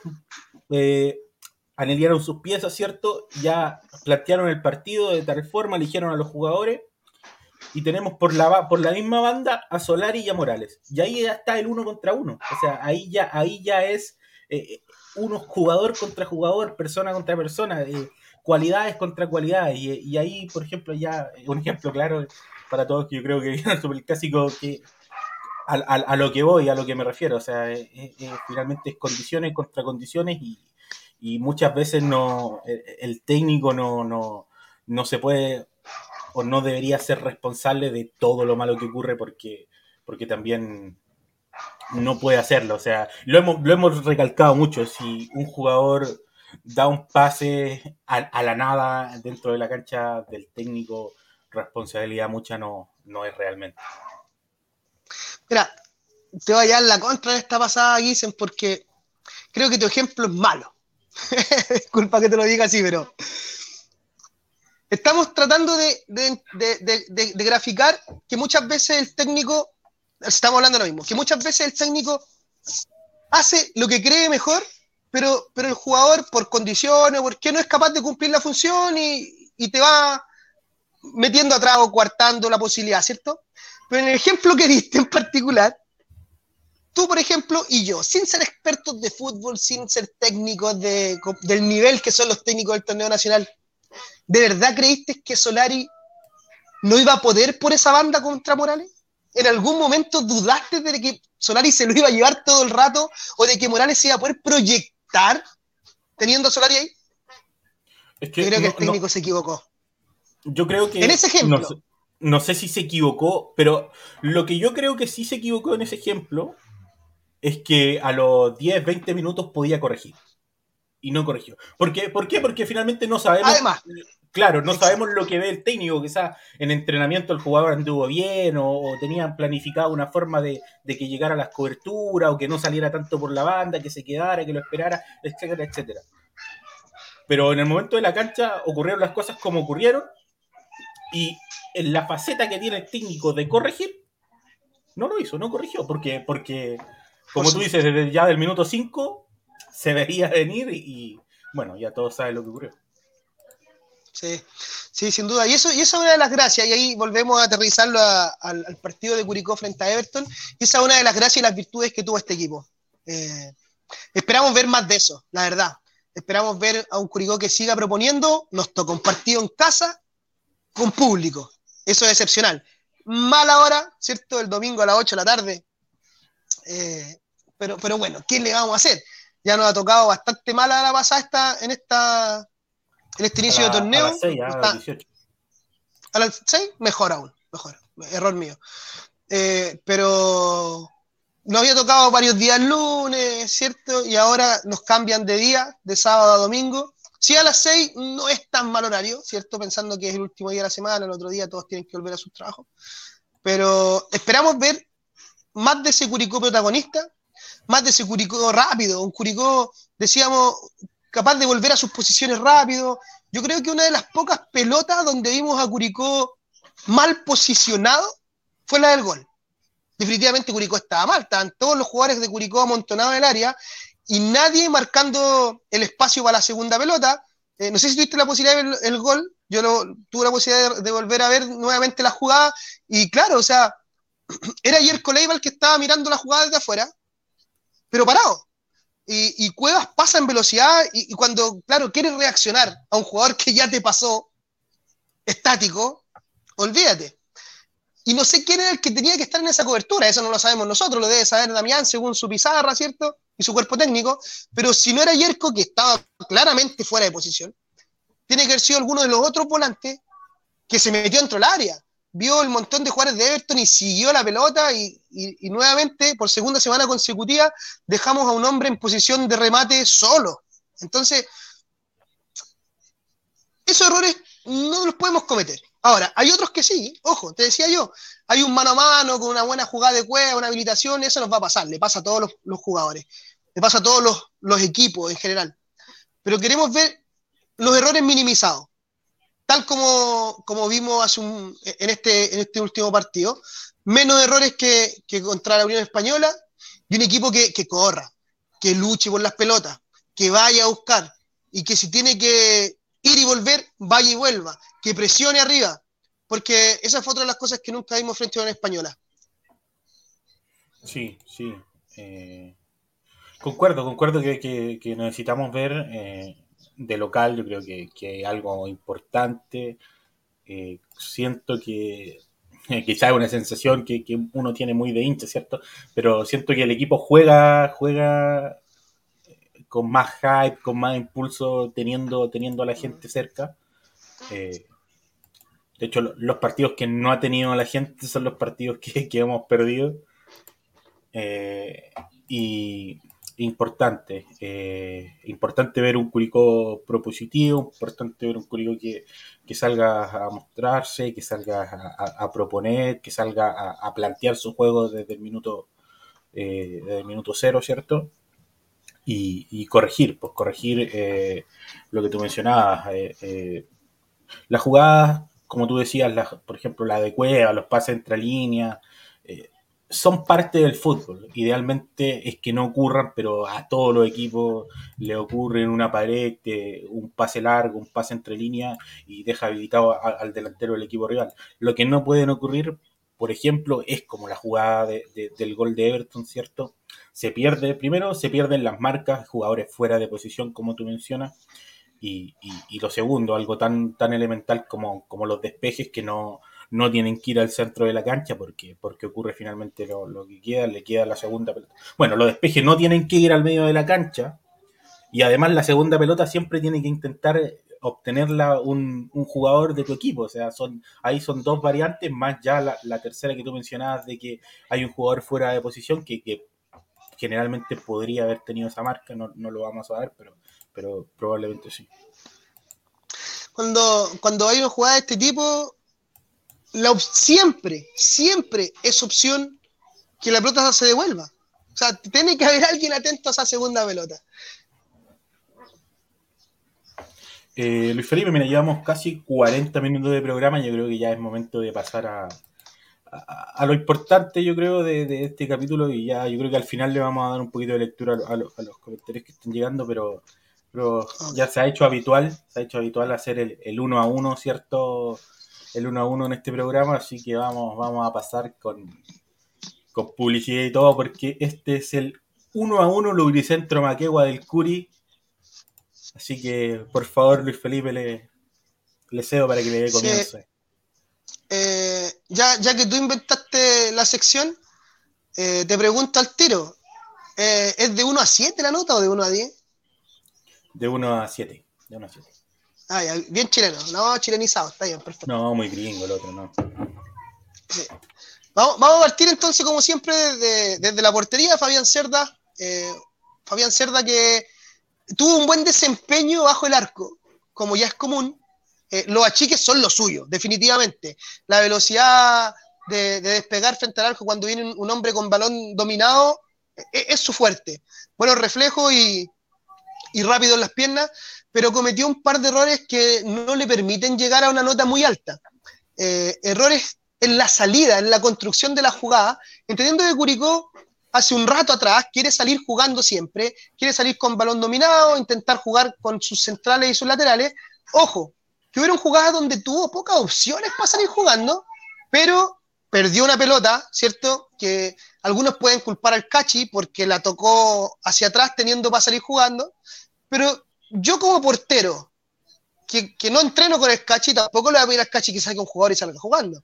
eh, sus piezas, ¿cierto? Ya plantearon el partido de tal forma, eligieron a los jugadores y tenemos por la, por la misma banda a Solari y a Morales. Y ahí ya está el uno contra uno. O sea, ahí ya, ahí ya es eh, uno jugador contra jugador, persona contra persona, eh, cualidades contra cualidades. Y, ahí, por ejemplo, ya, un ejemplo claro para todos que yo creo que es el clásico que a, lo que voy, a lo que me refiero. O sea, finalmente es condiciones contra condiciones y, y muchas veces no el, técnico no, no, no se puede o no debería ser responsable de todo lo malo que ocurre porque, porque también no puede hacerlo. O sea, lo hemos, lo hemos recalcado mucho. Si un jugador da un pase a, la nada dentro de la cancha del técnico, responsabilidad mucha no, no es realmente. Mira, te voy a dar la contra de esta pasada, Guisen, porque creo que tu ejemplo es malo. Disculpa que te lo diga así, pero Estamos tratando de, graficar que muchas veces el técnico, estamos hablando de lo mismo, que muchas veces el técnico hace lo que cree mejor, pero, pero el jugador por condiciones, porque no es capaz de cumplir la función y, te va metiendo atrás o coartando la posibilidad, ¿cierto? Pero en el ejemplo que diste en particular, tú, por ejemplo, y yo, sin ser expertos de fútbol, sin ser técnicos de, del nivel que son los técnicos del torneo nacional, ¿de verdad creíste que Solari no iba a poder por esa banda contra Morales? ¿En algún momento dudaste de que Solari se lo iba a llevar todo el rato o de que Morales se iba a poder proyectar teniendo a Solari ahí? yo creo que el técnico se equivocó. Yo creo que. En ese ejemplo. no, sé si se equivocó, pero lo que yo creo que sí se equivocó en ese ejemplo es que a los 10, 20 minutos podía corregir. Y no corrigió. ¿Por qué? ¿Por qué? Porque finalmente no sabemos. Además. Claro, no sabemos lo que ve el técnico. Quizás en entrenamiento el jugador anduvo bien o, tenían planificado una forma de, de, que llegara a las coberturas o que no saliera tanto por la banda, que se quedara, que lo esperara, etcétera, etcétera. Pero en el momento de la cancha ocurrieron las cosas como ocurrieron y en la faceta que tiene el técnico de corregir, no lo hizo, no corrigió, porque, porque como tú dices, desde ya del minuto 5 se veía venir y, bueno, ya todos saben lo que ocurrió. Sí, sí, sin duda. Y eso, y esa es una de las gracias, y ahí volvemos a aterrizarlo al, partido de Curicó frente a Everton, esa es una de las gracias y las virtudes que tuvo este equipo. Eh, esperamos ver más de eso, la verdad. Esperamos ver a un Curicó que siga proponiendo, nos toca un partido en casa con público. Eso es excepcional. Mala hora, ¿cierto? El domingo a las 8 de la tarde. Eh, pero, pero bueno, ¿qué le vamos a hacer? Ya nos ha tocado bastante mala la pasada esta, en esta en este inicio de torneo. A las 6, a las 18. A las 6, mejor aún, mejor. Error mío. Eh, pero nos había tocado varios días lunes, ¿cierto? Y ahora nos cambian de día, de sábado a domingo. Si a las 6 no es tan mal horario, ¿cierto? Pensando que es el último día de la semana, el otro día todos tienen que volver a sus trabajos. Pero esperamos ver más de ese Curicó protagonista, más de ese Curicó rápido, un Curicó, decíamos, capaz de volver a sus posiciones rápido. Yo creo que una de las pocas pelotas donde vimos a Curicó mal posicionado fue la del gol. Definitivamente Curicó estaba mal, estaban todos los jugadores de Curicó amontonados en el área y nadie marcando el espacio para la segunda pelota. Eh, no sé si tuviste la posibilidad de ver el, gol, yo tuve la posibilidad de, volver a ver nuevamente la jugada y claro, o sea, era ayer Leiva el que estaba mirando la jugada desde afuera, pero parado. Y, Cuevas pasa en velocidad y, cuando, claro, quieres reaccionar a un jugador que ya te pasó estático, olvídate. Y no sé quién era el que tenía que estar en esa cobertura, eso no lo sabemos nosotros, lo debe saber Damián según su pizarra, ¿cierto? Y su cuerpo técnico, pero si no era Yerko, que estaba claramente fuera de posición, tiene que haber sido alguno de los otros volantes que se metió dentro del área vio el montón de jugadores de Everton y siguió la pelota y, nuevamente, por segunda semana consecutiva, dejamos a un hombre en posición de remate solo. Entonces, esos errores no los podemos cometer. Ahora, hay otros que sí, ojo, te decía yo, hay un mano a mano con una buena jugada de cueva, una habilitación, eso nos va a pasar, le pasa a todos los, jugadores, le pasa a todos los, los equipos en general. Pero queremos ver los errores minimizados tal como, como vimos hace un, en, este, en este último partido, menos errores que, que contra la Unión Española y un equipo que, que, corra, que luche por las pelotas, que vaya a buscar y que si tiene que ir y volver, vaya y vuelva, que presione arriba, porque esa fue otra de las cosas que nunca vimos frente a la Unión Española. Sí, sí. Eh, concuerdo, concuerdo que, que, necesitamos ver eh, de local, yo creo que, que algo importante. Eh, siento que quizás es una sensación que, uno tiene muy de hincha, ¿cierto? Pero siento que el equipo juega, juega eh, con más hype, con más impulso, teniendo, teniendo a la gente cerca. Eh, de hecho, los partidos que no ha tenido la gente son los partidos que, que hemos perdido. y, importante. Eh, importante ver un Curicó propositivo, importante ver un Curicó que, salga a mostrarse, que salga a, proponer, que salga a, plantear su juego desde el minuto, eh, desde el minuto cero, ¿cierto? Y, corregir, pues corregir eh, lo que tú mencionabas. las jugadas, como tú decías, por ejemplo, la de Cueva, los pases entre líneas, son parte del fútbol. Idealmente es que no ocurran, pero a todos los equipos le ocurre una pared, un pase largo, un pase entre líneas y deja habilitado al delantero del equipo rival. Lo que no pueden ocurrir por ejemplo, es como la jugada del gol de Everton, ¿cierto? Se pierde, primero se pierden las marcas, jugadores fuera de posición, como tú mencionas, y, lo segundo, algo tan, tan elemental como, como los despejes que no, no tienen que ir al centro de la cancha porque, porque ocurre finalmente lo, que queda, le queda la segunda pelota. Bueno, los despejes no tienen que ir al medio de la cancha y además la segunda pelota siempre tiene que intentar obtenerla un, jugador de tu equipo. O sea, son ahí son dos variantes, más ya la, tercera que tú mencionabas de que hay un jugador fuera de posición que, generalmente podría haber tenido esa marca, no, lo vamos a ver, pero, pero probablemente sí. Cuando, cuando hay una jugada de este tipo, la, siempre, siempre es opción que la pelota se devuelva. O sea, tiene que haber alguien atento a esa segunda pelota. Eh, Luis Felipe, mira, llevamos casi 40 minutos de programa. Yo creo que ya es momento de pasar a, a, lo importante, yo creo, de, este capítulo. Y ya, yo creo que al final le vamos a dar un poquito de lectura a, los comentarios que están llegando, pero, pero ya se ha hecho habitual, se ha hecho habitual hacer el, el uno a uno, ¿cierto? El uno a uno en este programa, así que vamos, vamos a pasar con, con publicidad y todo, porque este es el uno a uno Lubricentro Maquegua del Curi Así que, por favor, Luis Felipe, le, le cedo para que le dé comienzo. Eh, ya, ya que tú inventaste la sección, eh, te pregunto al tiro, eh, ¿es de 1 a 7 la nota o de 1 a 10? De 1 a 7. De 1 a 7. Ah, bien chileno, no chilenizado, está bien, perfecto. No, muy gringo el otro, no. Vamos, vamos, a partir entonces, como siempre, desde, desde la portería, Fabián Cerda. Fabián Cerda que tuvo un buen desempeño bajo el arco, como ya es común. Eh, los achiques son lo suyo, definitivamente. La velocidad de, despegar frente al arco cuando viene un, hombre con balón dominado eh, es, su fuerte. Buenos reflejos y, y rápido en las piernas, pero cometió un par de errores que no le permiten llegar a una nota muy alta. Eh, errores en la salida, en la construcción de la jugada, entendiendo que Curicó hace un rato atrás quiere salir jugando siempre, quiere salir con balón dominado, intentar jugar con sus centrales y sus laterales. Ojo, que hubo jugada donde tuvo pocas opciones para salir jugando, pero perdió una pelota, ¿cierto? Que algunos pueden culpar al Cachi porque la tocó hacia atrás teniendo para salir jugando, pero yo como portero, que, no entreno con el Cachi, tampoco le voy a pedir al Cachi que saque un jugador y salga jugando.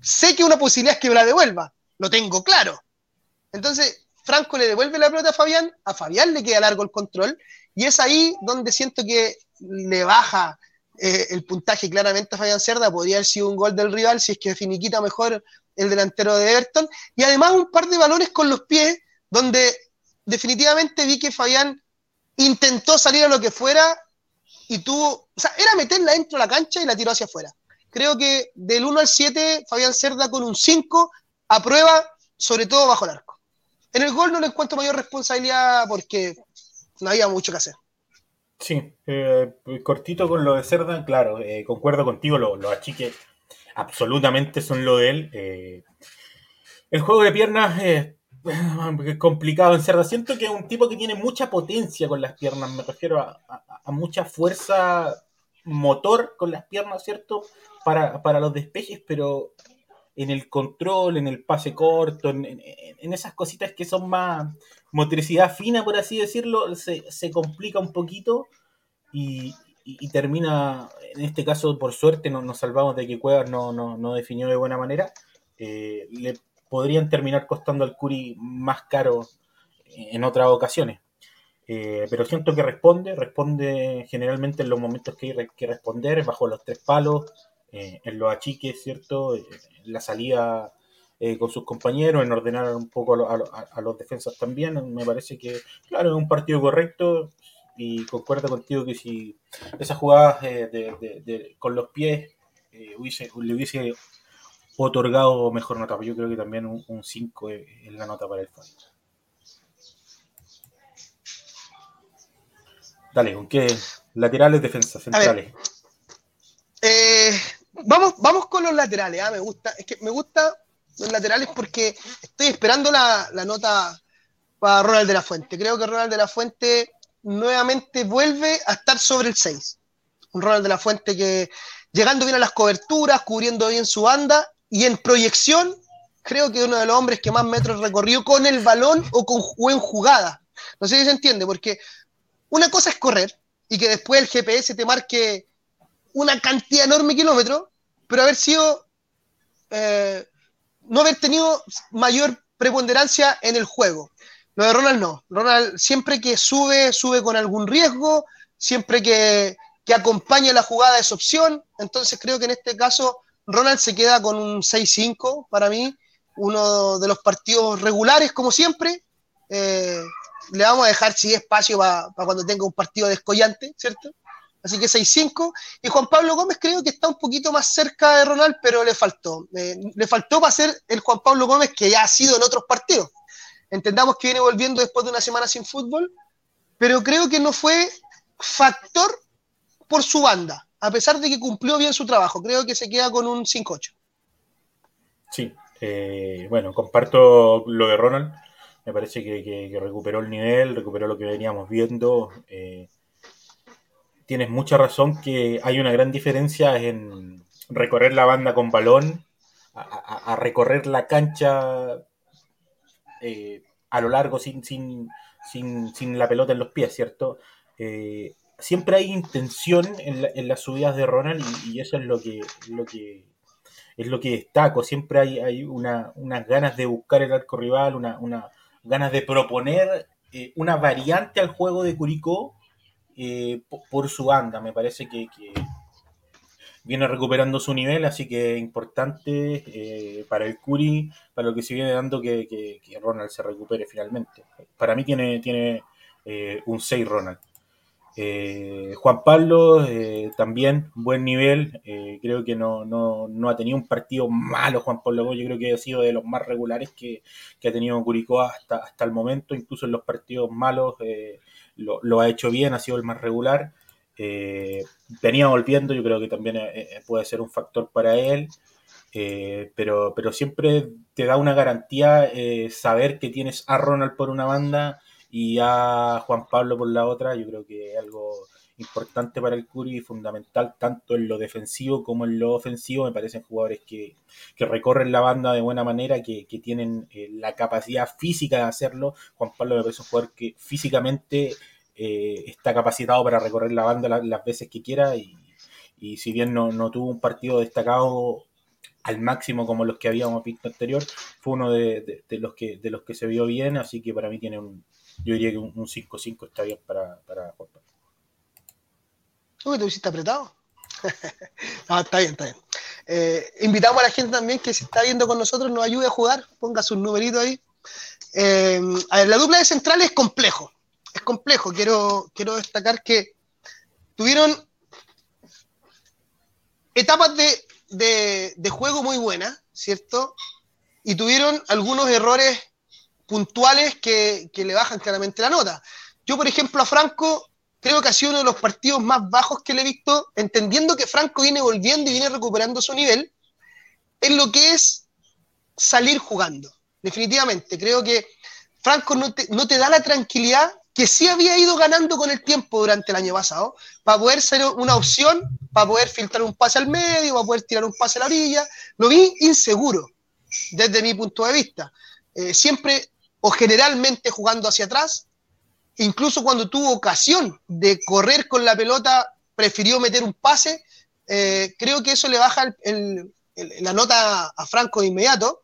Sé que una posibilidad es que me la devuelva, lo tengo claro, entonces, Franco le devuelve la pelota a Fabián, a Fabián le queda largo el control, y es ahí donde siento que le baja eh, el puntaje claramente a Fabián Cerda, podría haber sido un gol del rival si es que finiquita mejor el delantero de Everton, y además un par de balones con los pies, donde definitivamente vi que Fabián intentó salir a lo que fuera y tuvo, o sea, era meterla dentro de la cancha y la tiró hacia afuera. Creo que del 1 al 7, Fabián Cerda con un 5 aprueba, sobre todo bajo el arco. En el gol no le encuentro mayor responsabilidad porque no había mucho que hacer. Sí, eh, cortito con lo de Cerda, claro, eh, concuerdo contigo, los lo achiques absolutamente son lo de él. Eh, el juego de piernas complicado en Cerda. Siento que es un tipo que tiene mucha potencia con las piernas, me refiero a, mucha fuerza motor con las piernas, ¿cierto? Para, para los despejes, pero en el control, en el pase corto, en, esas cositas que son más motricidad fina, por así decirlo, se, complica un poquito y, termina, en este caso, por suerte, no, nos salvamos de que Cuevas no, no, definió de buena manera. Eh, le podrían terminar costando al Curi más caro en otras ocasiones. Eh, pero siento que responde, responde generalmente en los momentos que hay que responder, bajo los tres palos, eh, en los achiques, ¿cierto? En la salida eh, con sus compañeros, en ordenar un poco a, los defensas también. Me parece que, claro, es un partido correcto y concuerdo contigo que si esas jugadas eh, con los pies le hubiese otorgado mejor nota, yo creo que también un 5 es, la nota para el fan. Dale, ¿con qué? Laterales, defensas, centrales. Eh, vamos, vamos con los laterales, ¿ah? me gusta, es que me gusta los laterales porque estoy esperando la, nota para Ronald de la Fuente. Creo que Ronald de la Fuente nuevamente vuelve a estar sobre el 6. Un Ronald de la Fuente que llegando bien a las coberturas, cubriendo bien su banda y en proyección creo que uno de los hombres que más metros recorrió con el balón o, con, o jugada. No sé si se entiende, porque una cosa es correr y que después el GPS te marque una cantidad enorme de kilómetros, pero haber sido, eh, no haber tenido mayor preponderancia en el juego. Lo de Ronald no. Ronald siempre que sube, sube con algún riesgo, siempre que, que acompaña la jugada es opción. Entonces creo que en este caso Ronald se queda con un 6-5 para mí, uno de los partidos regulares como siempre. Eh, le vamos a dejar si espacio para cuando tenga un partido descollante, ¿cierto? Así que 6-5. Y Juan Pablo Gómez creo que está un poquito más cerca de Ronald, pero le faltó. Eh, le faltó para ser el Juan Pablo Gómez que ya ha sido en otros partidos. Entendamos que viene volviendo después de una semana sin fútbol, pero creo que no fue factor por su banda, a pesar de que cumplió bien su trabajo. Creo que se queda con un 5-8. Sí, eh, bueno, comparto lo de Ronald. Me parece que, recuperó el nivel, recuperó lo que veníamos viendo. Eh, tienes mucha razón que hay una gran diferencia en recorrer la banda con balón, a, recorrer la cancha eh, a lo largo sin, sin, sin, la pelota en los pies, ¿cierto? Eh, siempre hay intención en, las subidas de Ronald y, eso es lo que, que es lo que destaco. Siempre hay, una, unas ganas de buscar el arco rival, una, una ganas de proponer eh, una variante al juego de Curicó eh, por su banda. Me parece que, viene recuperando su nivel, así que importante eh, para el Curi, para lo que se viene dando que, Ronald se recupere finalmente. Para mí tiene, tiene un 6 Ronald. Eh, Juan Pablo eh, también, buen nivel, eh, creo que no, no, no, ha tenido un partido malo Juan Pablo, yo creo que ha sido de los más regulares que, ha tenido Curicó hasta, hasta el momento, incluso en los partidos malos lo, lo, ha hecho bien, ha sido el más regular. venía volviendo, yo creo que también puede ser un factor para él. pero, pero siempre te da una garantía saber que tienes a Ronald por una banda y a Juan Pablo por la otra, yo creo que es algo importante para el Curi y fundamental tanto en lo defensivo como en lo ofensivo. Me parecen jugadores que, recorren la banda de buena manera, que, tienen eh, la capacidad física de hacerlo. Juan Pablo me parece un jugador que físicamente eh, está capacitado para recorrer la banda las, veces que quiera y, si bien no, no, tuvo un partido destacado al máximo como los que habíamos visto anterior, fue uno de, los que, de los que se vio bien, así que para mí tiene un, yo diría que un 5-5 está bien para, para Juan Pablo. Uy, te hiciste apretado. no, está bien, está bien. Eh, invitamos a la gente también que se está viendo con nosotros, nos ayude a jugar, ponga sus numeritos ahí. Eh, a ver, la dupla de centrales es complejo. Es complejo. Quiero, quiero destacar que tuvieron etapas de, de juego muy buenas, ¿cierto? Y tuvieron algunos errores puntuales que, le bajan claramente la nota. Yo, por ejemplo, a Franco creo que ha sido uno de los partidos más bajos que le he visto, entendiendo que Franco viene volviendo y viene recuperando su nivel, en lo que es salir jugando. Definitivamente, creo que Franco no te, da la tranquilidad que sí había ido ganando con el tiempo durante el año pasado, para poder ser una opción, para poder filtrar un pase al medio, para poder tirar un pase a la orilla. Lo vi inseguro, desde mi punto de vista. Eh, siempre o generalmente jugando hacia atrás. Incluso cuando tuvo ocasión de correr con la pelota, prefirió meter un pase. Eh, creo que eso le baja la nota a Franco de inmediato.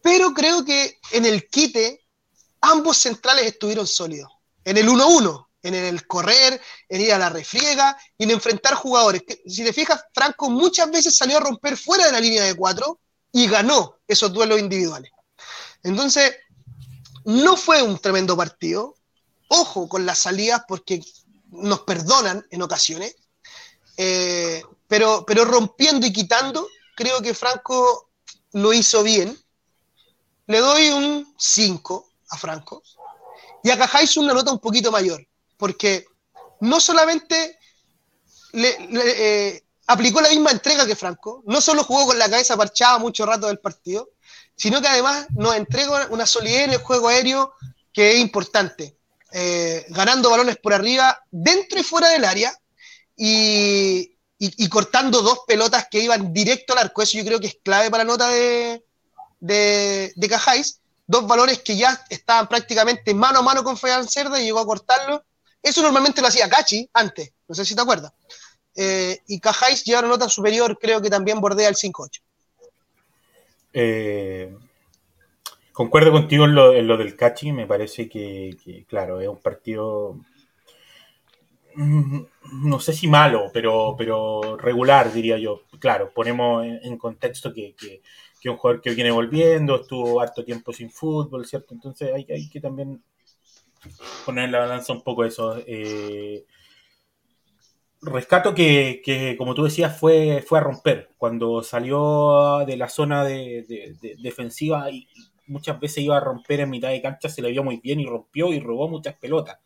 Pero creo que en el quite ambos centrales estuvieron sólidos. En el 1-1, en el correr, en ir a la refriega y en enfrentar jugadores. Si te fijas, Franco muchas veces salió a romper fuera de la línea de cuatro y ganó esos duelos individuales. Entonces, no fue un tremendo partido. Ojo con las salidas porque nos perdonan en ocasiones. Eh, pero, pero rompiendo y quitando, creo que Franco lo hizo bien. Le doy un 5 a Franco. Y a Cajáis una nota un poquito mayor, porque no solamente le, eh, aplicó la misma entrega que Franco, no solo jugó con la cabeza parchada mucho rato del partido, sino que además nos entrega una solidez en el juego aéreo que es importante, eh, ganando balones por arriba, dentro y fuera del área, y, cortando dos pelotas que iban directo al arco. Eso yo creo que es clave para la nota de, de, de Cajáis, dos valores que ya estaban prácticamente mano a mano con Fabián Cerda y llegó a cortarlo. Eso normalmente lo hacía Cachi antes, no sé si te acuerdas. Eh, y Cajáis lleva una nota superior, creo que también bordea el 5-8. Eh, concuerdo contigo en lo, en lo, del Cachi, me parece que, claro, es un partido mm, no sé si malo, pero, pero regular, diría yo. Claro, ponemos en, contexto que, que, un jugador que viene volviendo, estuvo harto tiempo sin fútbol, ¿cierto? Entonces hay, hay que también poner en la balanza un poco eso. Eh, rescato que, que, como tú decías, fue, fue a romper. Cuando salió de la zona de, de, de defensiva y muchas veces iba a romper en mitad de cancha, se le vio muy bien y rompió y robó muchas pelotas.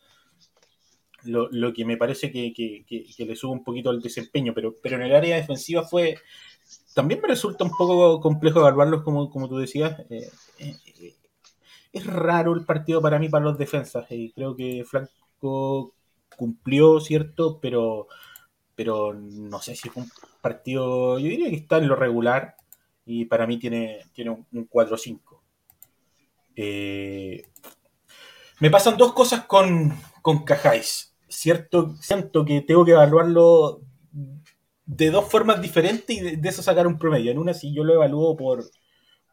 Lo, lo que me parece que, que, que, le sube un poquito el desempeño, pero, pero en el área defensiva fue. También me resulta un poco complejo evaluarlos, como, como tú decías. Eh, eh, es raro el partido para mí para los defensas. y creo que Franco cumplió, ¿cierto? Pero, pero no sé si fue un partido, yo diría que está en lo regular y para mí tiene, tiene un, un 4-5. Eh, me pasan dos cosas con, con Cajáis. Cierto, siento que tengo que evaluarlo de dos formas diferentes y de, de, eso sacar un promedio. En una, si yo lo evalúo por,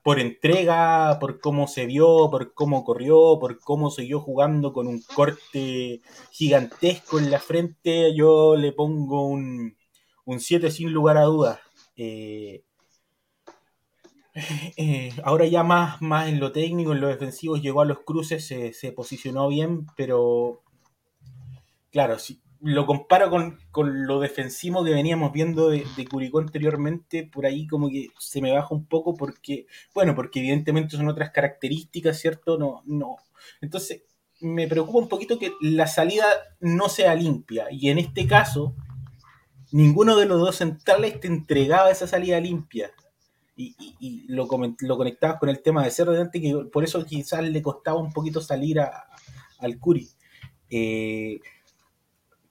por entrega, por cómo se vio, por cómo corrió, por cómo siguió jugando con un corte gigantesco en la frente, yo le pongo un, un 7 sin lugar a dudas. Eh, eh, ahora ya más, más en lo técnico, en lo defensivo, llegó a los cruces, se, posicionó bien, pero claro, si, lo comparo con, con, lo defensivo que veníamos viendo de, de, Curicó anteriormente, por ahí como que se me baja un poco porque, bueno, porque evidentemente son otras características, ¿cierto? No, no. Entonces, me preocupa un poquito que la salida no sea limpia. Y en este caso, ninguno de los dos centrales te entregaba esa salida limpia. Y, y, y lo, lo, conectabas con el tema de ser delante, que por eso quizás le costaba un poquito salir a, al Curi. Eh,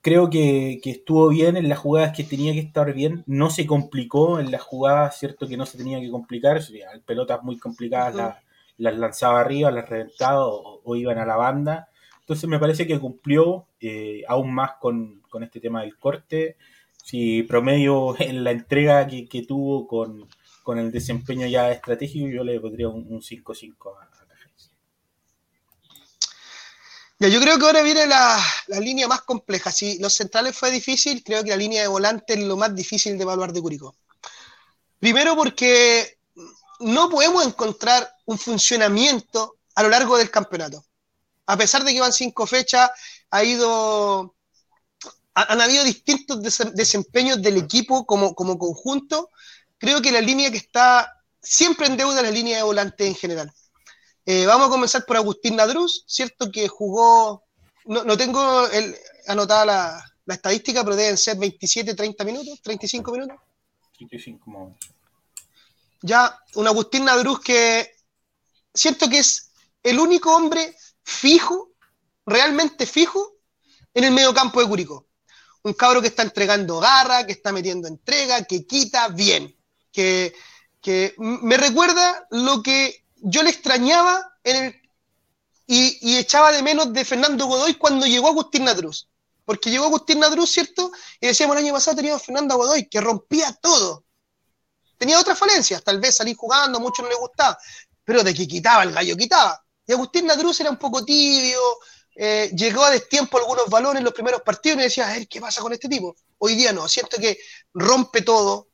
creo que, que, estuvo bien en las jugadas que tenía que estar bien, no se complicó en las jugadas, cierto que no se tenía que complicar, pelotas muy complicadas uh -huh. las, las, lanzaba arriba, las reventaba o, o, iban a la banda, entonces me parece que cumplió eh, aún más con, con, este tema del corte, si promedio en la entrega que, que tuvo con, con, el desempeño ya estratégico, yo le pondría un 5-5 a, Ya, yo creo que ahora viene la, la, línea más compleja. Si los centrales fue difícil, creo que la línea de volante es lo más difícil de evaluar de Curicó. Primero porque no podemos encontrar un funcionamiento a lo largo del campeonato. A pesar de que van cinco fechas, ha ido, han habido distintos desempeños del equipo como, como conjunto. Creo que la línea que está siempre en deuda es la línea de volante en general. Eh, vamos a comenzar por Agustín Nadruz, ¿cierto? Que jugó, no, no tengo el, anotada la, la, estadística, pero deben ser 27, 30 minutos, 35 minutos. 35 Ya, un Agustín Nadruz que siento que es el único hombre fijo, realmente fijo, en el medio campo de Curicó. Un cabro que está entregando garra, que está metiendo entrega, que quita bien, que, que me recuerda lo que yo le extrañaba y, echaba de menos de Fernando Godoy cuando llegó Agustín Nadruz. Porque llegó Agustín Nadruz, ¿cierto? Y decíamos el año pasado teníamos Fernando Godoy, que rompía todo. Tenía otras falencias, tal vez salir jugando, a muchos no le gustaba, pero de que quitaba, el gallo quitaba. Y Agustín Nadruz era un poco tibio, eh, llegó a destiempo algunos balones en los primeros partidos y decía, a ver, ¿qué pasa con este tipo? Hoy día no, siento que rompe todo,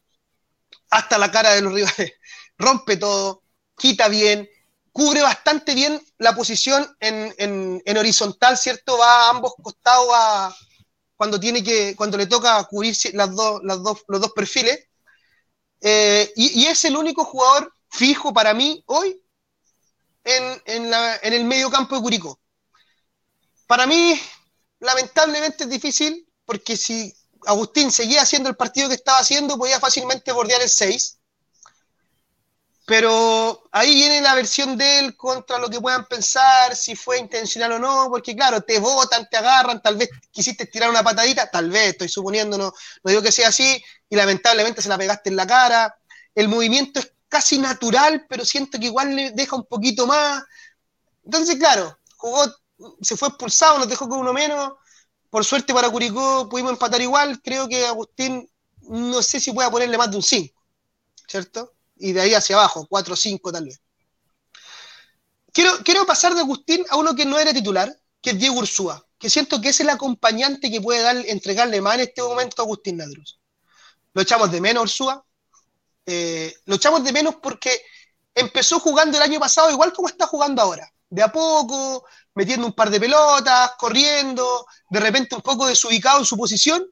hasta la cara de los rivales, rompe todo, quita bien, cubre bastante bien la posición en, en, en, horizontal, ¿cierto? Va a ambos costados a, cuando tiene que, cuando le toca cubrir las dos, las dos, los dos perfiles. Eh, y, y, es el único jugador fijo para mí hoy en, en, la, en el medio campo de Curicó. Para mí, lamentablemente es difícil, porque si Agustín seguía haciendo el partido que estaba haciendo, podía fácilmente bordear el 6 pero ahí viene la versión de él contra lo que puedan pensar, si fue intencional o no, porque claro, te botan, te agarran, tal vez quisiste tirar una patadita, tal vez, estoy suponiendo, no, no digo que sea así, y lamentablemente se la pegaste en la cara. El movimiento es casi natural, pero siento que igual le deja un poquito más. Entonces, claro, jugó, se fue expulsado, nos dejó con uno menos. Por suerte para Curicó pudimos empatar igual. Creo que Agustín, no sé si pueda ponerle más de un 5, ¿cierto? Y de ahí hacia abajo, 4 o 5 tal vez. Quiero, quiero pasar de Agustín a uno que no era titular, que es Diego Ursúa, que siento que es el acompañante que puede dar, entregarle más en este momento a Agustín Nadruz. Lo echamos de menos, Ursúa. Eh, lo echamos de menos porque empezó jugando el año pasado igual como está jugando ahora. De a poco, metiendo un par de pelotas, corriendo, de repente un poco desubicado en su posición,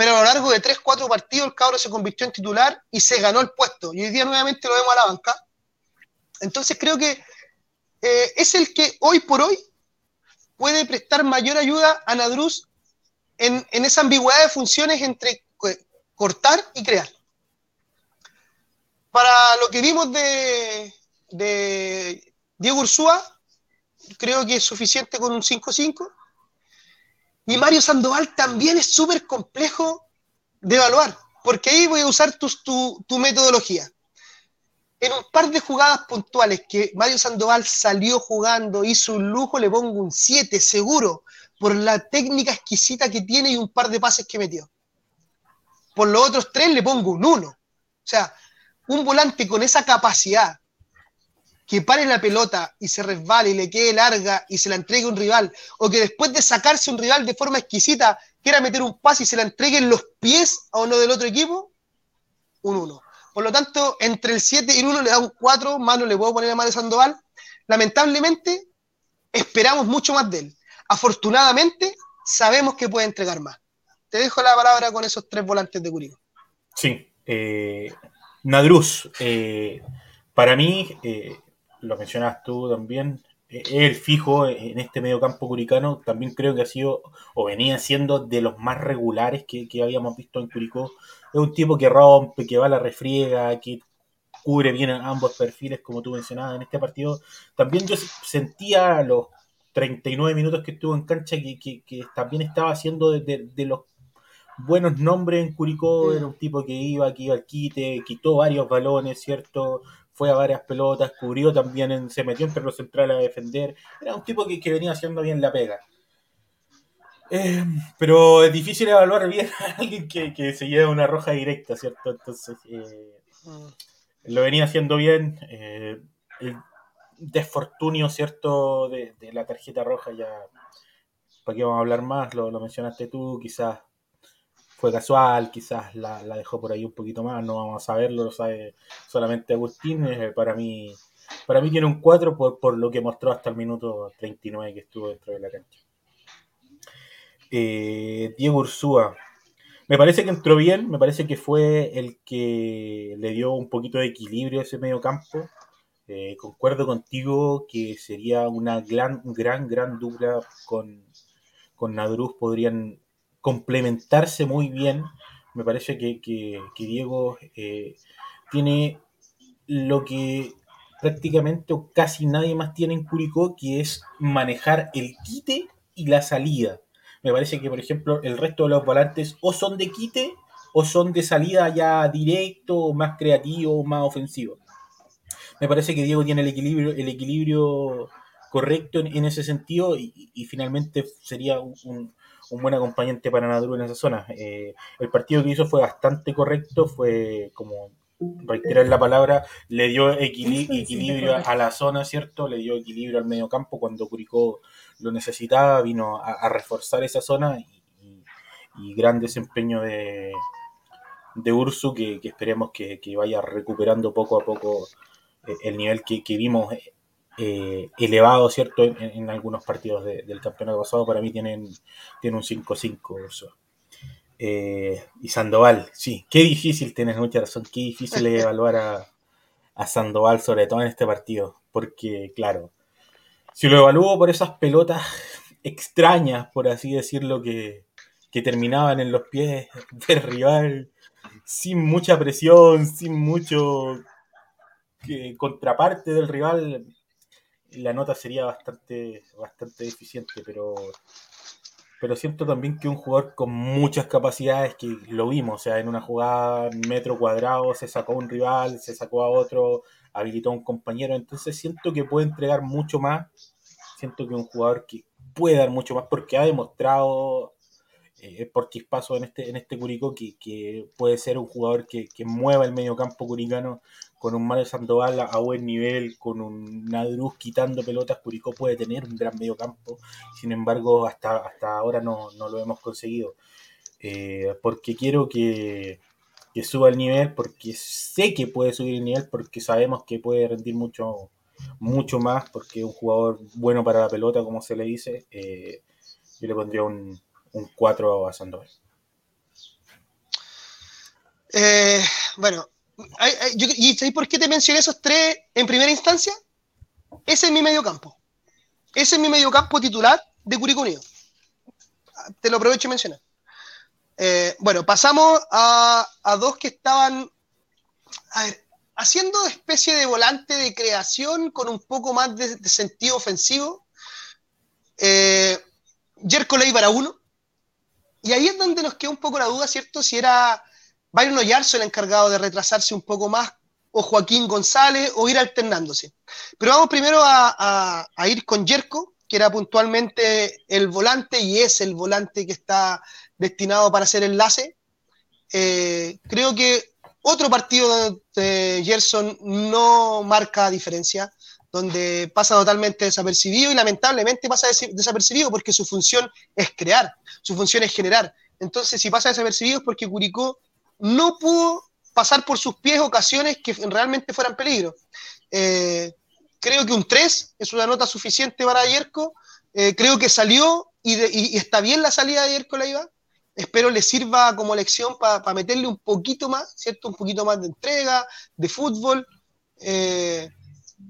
pero a lo largo de 3, 4 partidos el cabro se convirtió en titular y se ganó el puesto. Y hoy día nuevamente lo vemos a la banca. Entonces creo que eh, es el que hoy por hoy puede prestar mayor ayuda a Nadruz en, esa ambigüedad de funciones entre cortar y crear. Para lo que vimos de, de Diego Ursúa, creo que es suficiente con un 5-5. Y Mario Sandoval también es súper complejo de evaluar, porque ahí voy a usar tu, metodología en un par de jugadas puntuales que Mario Sandoval salió jugando, hizo un lujo, le pongo un 7 seguro, por la técnica exquisita que tiene y un par de pases que metió. Por los otros tres le pongo un 1. O sea, un volante con esa capacidad que pare la pelota y se resbale y le quede larga y se la entregue un rival, o que después de sacarse un rival de forma exquisita quiera meter un pase y se la entregue en los pies a uno del otro equipo, un 1. Por lo tanto, entre el 7 y el 1 le da un 4, más no le puedo poner a Mario Sandoval. Lamentablemente, esperamos mucho más de él. Afortunadamente, sabemos que puede entregar más. Te dejo la palabra con esos tres volantes de Curicó. Sí, eh, Nadruz, eh, para mí, eh, lo mencionas tú también, eh, el fijo en este mediocampo curicano, también creo que ha sido o venía siendo de los más regulares que, que habíamos visto en Curicó es un tipo que rompe, que va a la refriega, que cubre bien ambos perfiles, como tú mencionabas en este partido. También yo sentía los 39 minutos que estuvo en cancha que, también estaba haciendo de, los buenos nombres en Curicó. Era un tipo que iba, que iba al quite, quitó varios balones, ¿cierto? Fue a varias pelotas, cubrió también, se metió entre los centrales a defender. Era un tipo que, que venía haciendo bien la pega. Eh, pero es difícil evaluar bien a alguien que, se lleva una roja directa, ¿cierto? Entonces, eh, lo venía haciendo bien. Eh, el desfortunio, ¿cierto? De, la tarjeta roja, ya. ¿Para qué vamos a hablar más? Lo, mencionaste tú, quizás fue casual, quizás la, dejó por ahí un poquito más, no vamos a saberlo, lo sabe solamente Agustín. para mí para mí tiene un 4 por, por lo que mostró hasta el minuto 39 que estuvo dentro de la cancha. Eh, Diego Ursúa. Me parece que entró bien, me parece que fue el que le dio un poquito de equilibrio a ese medio campo. Eh, concuerdo contigo que sería una gran, gran, gran dupla con, con Nadruz, podrían complementarse muy bien. Me parece que, Diego eh, tiene lo que prácticamente o casi nadie más tiene en Curicó, que es manejar el quite y la salida. Me parece que, por ejemplo, el resto de los volantes o son de quite o son de salida ya directo, más creativo, más ofensivo. Me parece que Diego tiene el equilibrio, el equilibrio correcto en, ese sentido y, finalmente sería un, buen acompañante para Nadru en esa zona. Eh, el partido que hizo fue bastante correcto, fue como reiterar la palabra, le dio equilibrio a la zona, ¿cierto? Le dio equilibrio al medio campo cuando Curicó lo necesitaba, vino a, reforzar esa zona y, gran desempeño de, de Ursu que, esperemos que, vaya recuperando poco a poco eh, el nivel que, vimos eh, elevado, ¿cierto? En, algunos partidos del campeonato pasado, para mí tienen, tiene un 5-5 Ursu. Eh, y Sandoval, sí, qué difícil, tienes mucha razón, qué difícil es evaluar a, a Sandoval, sobre todo en este partido, porque claro, si lo evalúo por esas pelotas extrañas, por así decirlo, que, terminaban en los pies del rival, sin mucha presión, sin mucho que, contraparte del rival, la nota sería bastante, bastante deficiente, pero pero siento también que un jugador con muchas capacidades, que lo vimos, o sea, en una jugada metro cuadrado se sacó a un rival, se sacó a otro, habilitó a un compañero, entonces siento que puede entregar mucho más, siento que un jugador que puede dar mucho más porque ha demostrado eh, por chispazo en este, en este Curicó que, puede ser un jugador que, que mueva el medio campo curicano con un Mario Sandoval a, buen nivel, con un Nadruz quitando pelotas, Curicó puede tener un gran medio campo, sin embargo hasta, hasta ahora no, lo hemos conseguido. Eh, porque quiero que, suba el nivel, porque sé que puede subir el nivel, porque sabemos que puede rendir mucho, mucho más, porque es un jugador bueno para la pelota, como se le dice. Eh, yo le pondría un, un 4 a Sandoval. Eh, bueno, ¿Y por qué te mencioné esos tres en primera instancia? Ese es mi medio campo. Ese es mi medio campo titular de Curicó Unido. Te lo aprovecho y mencionar. Eh, bueno, pasamos a, dos que estaban haciendo especie de volante de creación con un poco más de, sentido ofensivo. Eh, Jerko para uno. Y ahí es donde nos queda un poco la duda, ¿cierto? Si era Byron Oyarzo el encargado de retrasarse un poco más, o Joaquín González, o ir alternándose. Pero vamos primero a, ir con Yerko, que era puntualmente el volante y es el volante que está destinado para hacer enlace. Eh, creo que otro partido de Gerson no marca diferencia, donde pasa totalmente desapercibido y lamentablemente pasa desapercibido porque su función es crear, su función es generar. Entonces, si pasa desapercibido es porque Curicó no pudo pasar por sus pies ocasiones que realmente fueran peligro. Eh, creo que un 3 es una nota suficiente para Yerko. Eh, creo que salió y, está bien la salida de Yerko Leiva. Espero le sirva como lección para meterle un poquito más, ¿cierto? Un poquito más de entrega, de fútbol. Eh,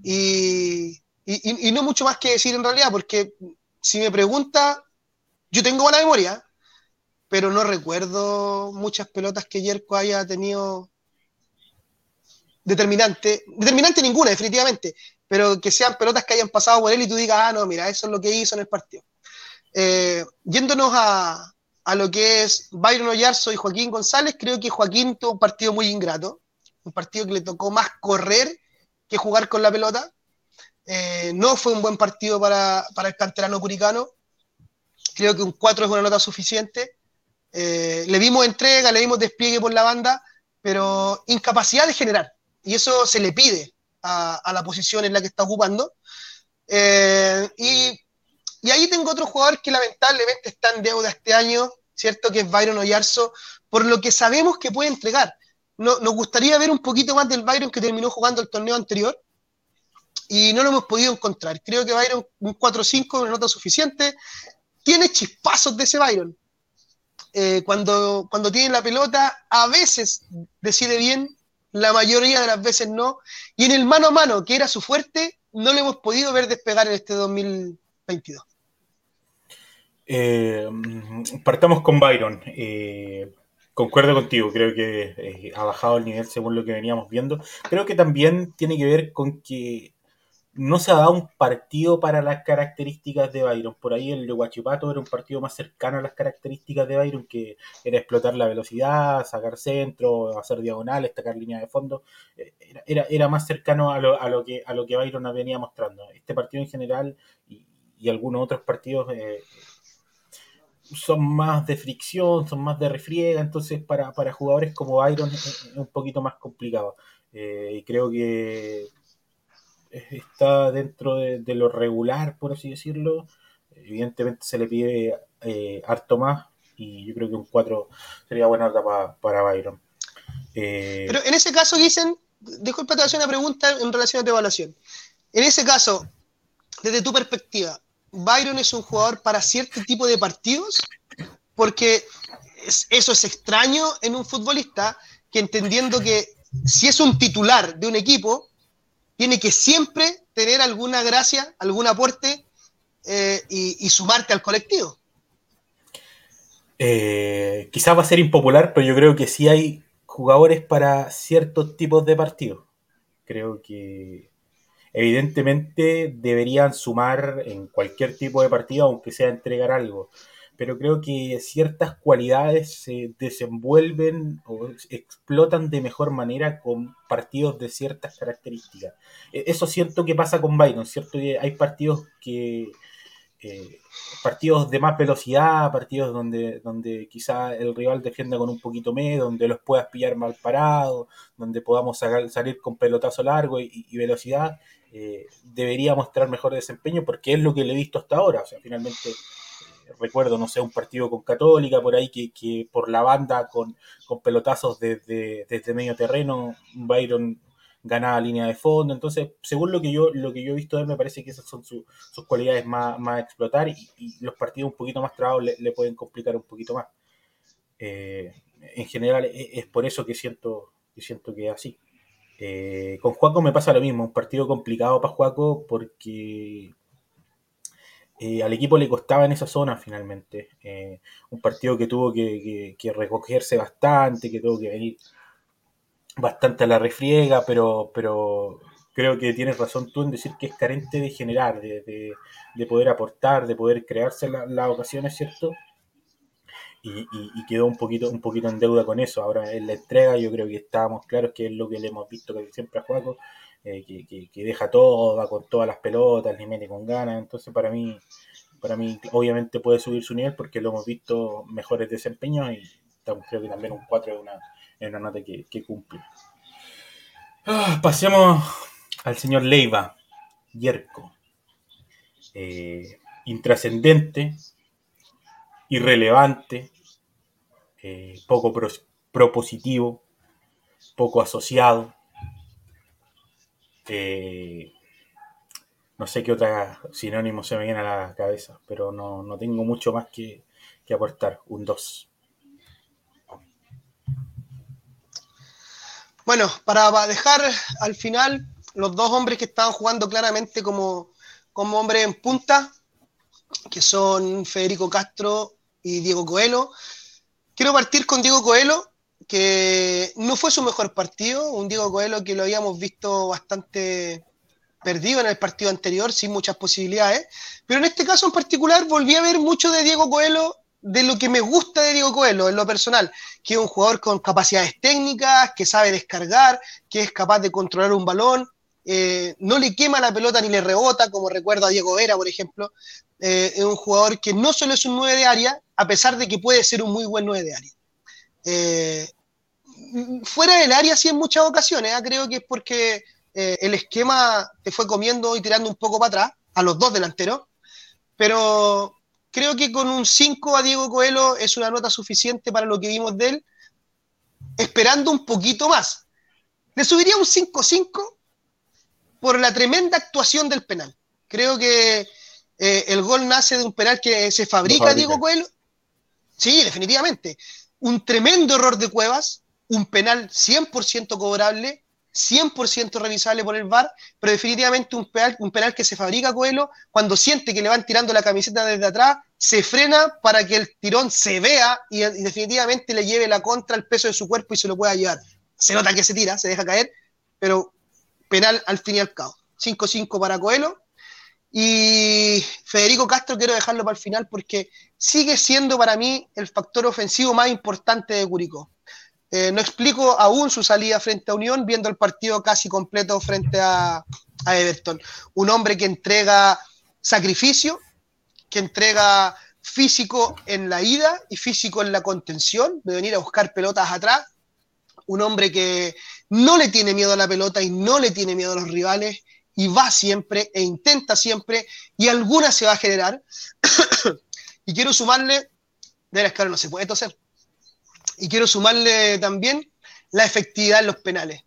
y, y, no mucho más que decir en realidad, porque si me pregunta, yo tengo buena memoria, pero no recuerdo muchas pelotas que Yerko haya tenido determinante, determinante ninguna, definitivamente, pero que sean pelotas que hayan pasado por él y tú digas, ah, no, mira, eso es lo que hizo en el partido. Eh, yéndonos a, lo que es Byron Oyarzo y Joaquín González, creo que Joaquín tuvo un partido muy ingrato, un partido que le tocó más correr que jugar con la pelota. Eh, no fue un buen partido para, para el canterano curicano. Creo que un 4 es una nota suficiente. Eh, le vimos entrega, le vimos despliegue por la banda, pero incapacidad de generar. Y eso se le pide a, la posición en la que está ocupando. Eh, y, ahí tengo otro jugador que lamentablemente está en deuda este año, ¿cierto? Que es Byron Oyarzo, por lo que sabemos que puede entregar. No, nos gustaría ver un poquito más del Byron que terminó jugando el torneo anterior y no lo hemos podido encontrar. Creo que Byron un 4-5 es una nota suficiente. Tiene chispazos de ese Byron, eh, cuando, cuando tiene la pelota, a veces decide bien, la mayoría de las veces no. Y en el mano a mano, que era su fuerte, no le hemos podido ver despegar en este 2022. Eh, partamos con Byron. Eh, concuerdo contigo, creo que ha bajado el nivel según lo que veníamos viendo. Creo que también tiene que ver con que no se ha dado un partido para las características de Byron. Por ahí el de Huachipato era un partido más cercano a las características de Byron, que era explotar la velocidad, sacar centro, hacer diagonales, sacar línea de fondo. Eh, era, era, más cercano a lo, a, lo que, a lo que Byron venía mostrando. Este partido en general y, algunos otros partidos eh, son más de fricción, son más de refriega, entonces para, jugadores como Byron es, un poquito más complicado. Eh, y creo que está dentro de, lo regular, por así decirlo. Evidentemente se le pide eh, harto más y yo creo que un 4 sería buena para, para Byron. Eh, Pero en ese caso, dicen, disculpa, te hacer una pregunta en relación a tu evaluación. En ese caso, desde tu perspectiva, ¿Byron es un jugador para cierto tipo de partidos? Porque eso es extraño en un futbolista que entendiendo que si es un titular de un equipo, tiene que siempre tener alguna gracia, algún aporte eh, y, sumarte al colectivo. Eh, quizás va a ser impopular, pero yo creo que sí hay jugadores para ciertos tipos de partidos. Creo que evidentemente deberían sumar en cualquier tipo de partido, aunque sea entregar algo. pero creo que ciertas cualidades se desenvuelven o explotan de mejor manera con partidos de ciertas características. E, eso siento que pasa con Byron, ¿cierto? Hay partidos que eh, partidos de más velocidad, partidos donde, donde quizá el rival defienda con un poquito menos, donde los puedas pillar mal parados, donde podamos salir con pelotazo largo y, velocidad, eh, debería mostrar mejor desempeño porque es lo que le he visto hasta ahora. O sea, finalmente eh, recuerdo, no sé, un partido con Católica por ahí que, que por la banda con, con pelotazos desde, desde medio terreno, Byron ganaba línea de fondo. Entonces, según lo que yo, lo que yo he visto él, me parece que esas son sus cualidades más, más a explotar y, los partidos un poquito más trabados le, pueden complicar un poquito más. Eh, en general, e, es, por eso que siento que, siento que es así. Eh, con Juaco me pasa lo mismo, un partido complicado para Juaco porque eh, al equipo le costaba en esa zona finalmente. un partido que tuvo que, recogerse bastante, que tuvo que venir bastante a la refriega, pero, pero creo que tienes razón tú en decir que es carente de generar, de, poder aportar, de poder crearse las ocasiones, ¿cierto? Y, quedó un poquito, un poquito en deuda con eso. Ahora en la entrega yo creo que estábamos claros que es lo que le hemos visto que siempre a Juaco, eh, que, deja todo, va con todas las pelotas, le mete con ganas. Entonces para mí, para mí obviamente puede subir su nivel porque lo hemos visto mejores desempeños y creo que también un 4 es una, es una nota que, cumple. Ah, pasemos al señor Leiva, Yerko. Eh, intrascendente, irrelevante, eh, poco propositivo, poco asociado. Eh, no sé qué otra sinónimo se me viene a la cabeza, pero no, tengo mucho más que, que aportar. Un 2. Bueno, para dejar al final los dos hombres que estaban jugando claramente como, como hombres en punta, que son Federico Castro y Diego Coelho. Quiero partir con Diego Coelho, que no fue su mejor partido, un Diego Coelho que lo habíamos visto bastante perdido en el partido anterior, sin muchas posibilidades, pero en este caso en particular volví a ver mucho de Diego Coelho de lo que me gusta de Diego Coelho en lo personal, que es un jugador con capacidades técnicas, que sabe descargar, que es capaz de controlar un balón, eh, no le quema la pelota ni le rebota, como recuerdo a Diego Vera, por ejemplo. Eh, es un jugador que no solo es un 9 de área, a pesar de que puede ser un muy buen 9 de área. Eh, fuera del área sí en muchas ocasiones, ¿ah? creo que es porque el esquema te fue comiendo y tirando un poco para atrás, a los dos delanteros, pero creo que con un 5 a Diego Coelho es una nota suficiente para lo que vimos de él, esperando un poquito más. Le subiría un 5-5 por la tremenda actuación del penal. Creo que eh, el gol nace de un penal que se fabrica, Diego Coelho. Sí, definitivamente. Un tremendo error de Cuevas, un penal 100% cobrable, 100% revisable por el VAR, pero definitivamente un penal, un penal que se fabrica Coelho cuando siente que le van tirando la camiseta desde atrás, se frena para que el tirón se vea y, definitivamente le lleve la contra el peso de su cuerpo y se lo pueda llevar. Se nota que se tira, se deja caer, pero penal al fin y al cabo. 5-5 para Coelho. Y Federico Castro quiero dejarlo para el final porque sigue siendo para mí el factor ofensivo más importante de Curicó. Eh, no explico aún su salida frente a Unión, viendo el partido casi completo frente a, Everton. Un hombre que entrega sacrificio, que entrega físico en la ida y físico en la contención, de venir a buscar pelotas atrás. Un hombre que no le tiene miedo a la pelota y no le tiene miedo a los rivales y va siempre e intenta siempre y alguna se va a generar. y quiero sumarle, de la escala no se puede toser. Y quiero sumarle también la efectividad en los penales.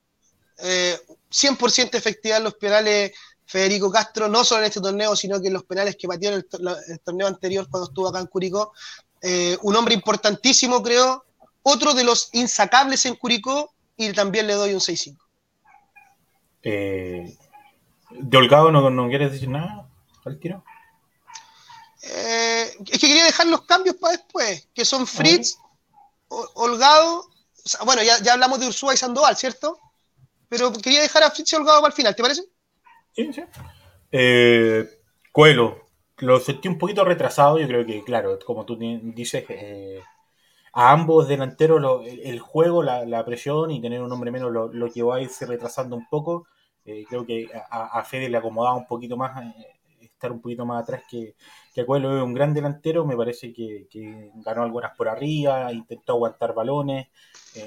100% eh, efectividad en los penales Federico Castro, no solo en este torneo, sino que en los penales que batió en el, torneo anterior cuando estuvo acá en Curicó. Eh, un hombre importantísimo, creo. Otro de los insacables en Curicó y también le doy un 6-5. Eh, ¿De Holgado no, no, quieres decir nada al tiro? es que quería dejar los cambios para después, que son Fritz, Holgado, bueno, ya, hablamos de Ursúa y Sandoval, ¿cierto? Pero quería dejar a Fritz y Holgado para el final, ¿te parece? Sí, sí. Eh, Coelho, lo sentí un poquito retrasado. Yo creo que, claro, como tú dices, eh, a ambos delanteros el, juego, la, presión y tener un hombre menos lo, lo llevó a irse retrasando un poco. Eh, creo que a, Fede le acomodaba un poquito más, eh, estar un poquito más atrás que, que a Coelho es un gran delantero. Me parece que, ganó algunas por arriba, intentó aguantar balones.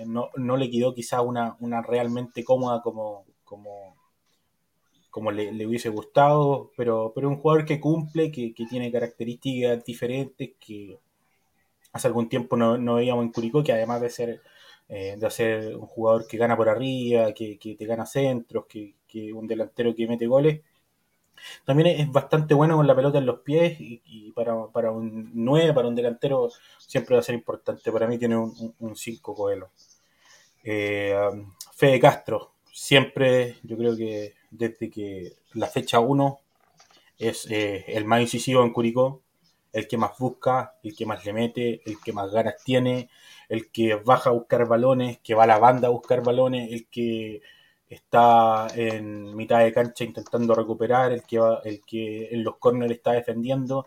no, no, le quedó quizá una, una realmente cómoda como, como, como le, hubiese gustado, pero, pero un jugador que cumple, que, tiene características diferentes, que hace algún tiempo no, veíamos en Curicó, que además de ser, eh, de ser un jugador que gana por arriba, que, te gana centros, un delantero que mete goles, también es bastante bueno con la pelota en los pies y, para, un 9, para un delantero, siempre va a ser importante. Para mí tiene un 5 coelo. Eh, Fede Castro, siempre yo creo que desde que la fecha 1 es eh, el más incisivo en Curicó, el que más busca, el que más le mete, el que más ganas tiene, el que baja a buscar balones, que va a la banda a buscar balones, el que está en mitad de cancha intentando recuperar, el que el que en los corners está defendiendo.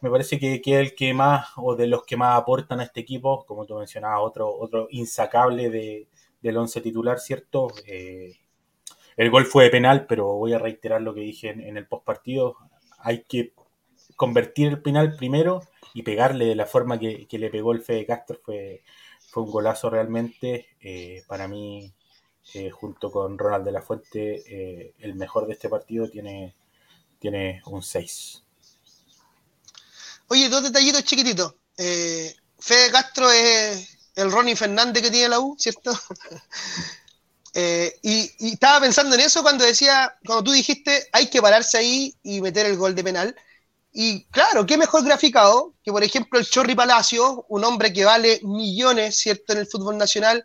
Me parece que, que, es el que más, o de los que más aportan a este equipo, como tú mencionabas, otro, otro insacable de, del once titular, ¿cierto? Eh, el gol fue de penal, pero voy a reiterar lo que dije en, el post partido. Hay que convertir el penal primero y pegarle de la forma que, le pegó el Fede Castro. Fue, fue un golazo realmente. Eh, para mí, eh, junto con Ronald de la Fuente, eh, el mejor de este partido tiene, tiene un 6. Oye, dos detallitos chiquititos. Fede Castro es el Ronnie Fernández que tiene la U, ¿cierto? Eh, y, estaba pensando en eso cuando decía, cuando tú dijiste, hay que pararse ahí y meter el gol de penal. Y claro, qué mejor graficado que, por ejemplo, el Chorri Palacio, un hombre que vale millones, ¿cierto?, en el fútbol nacional,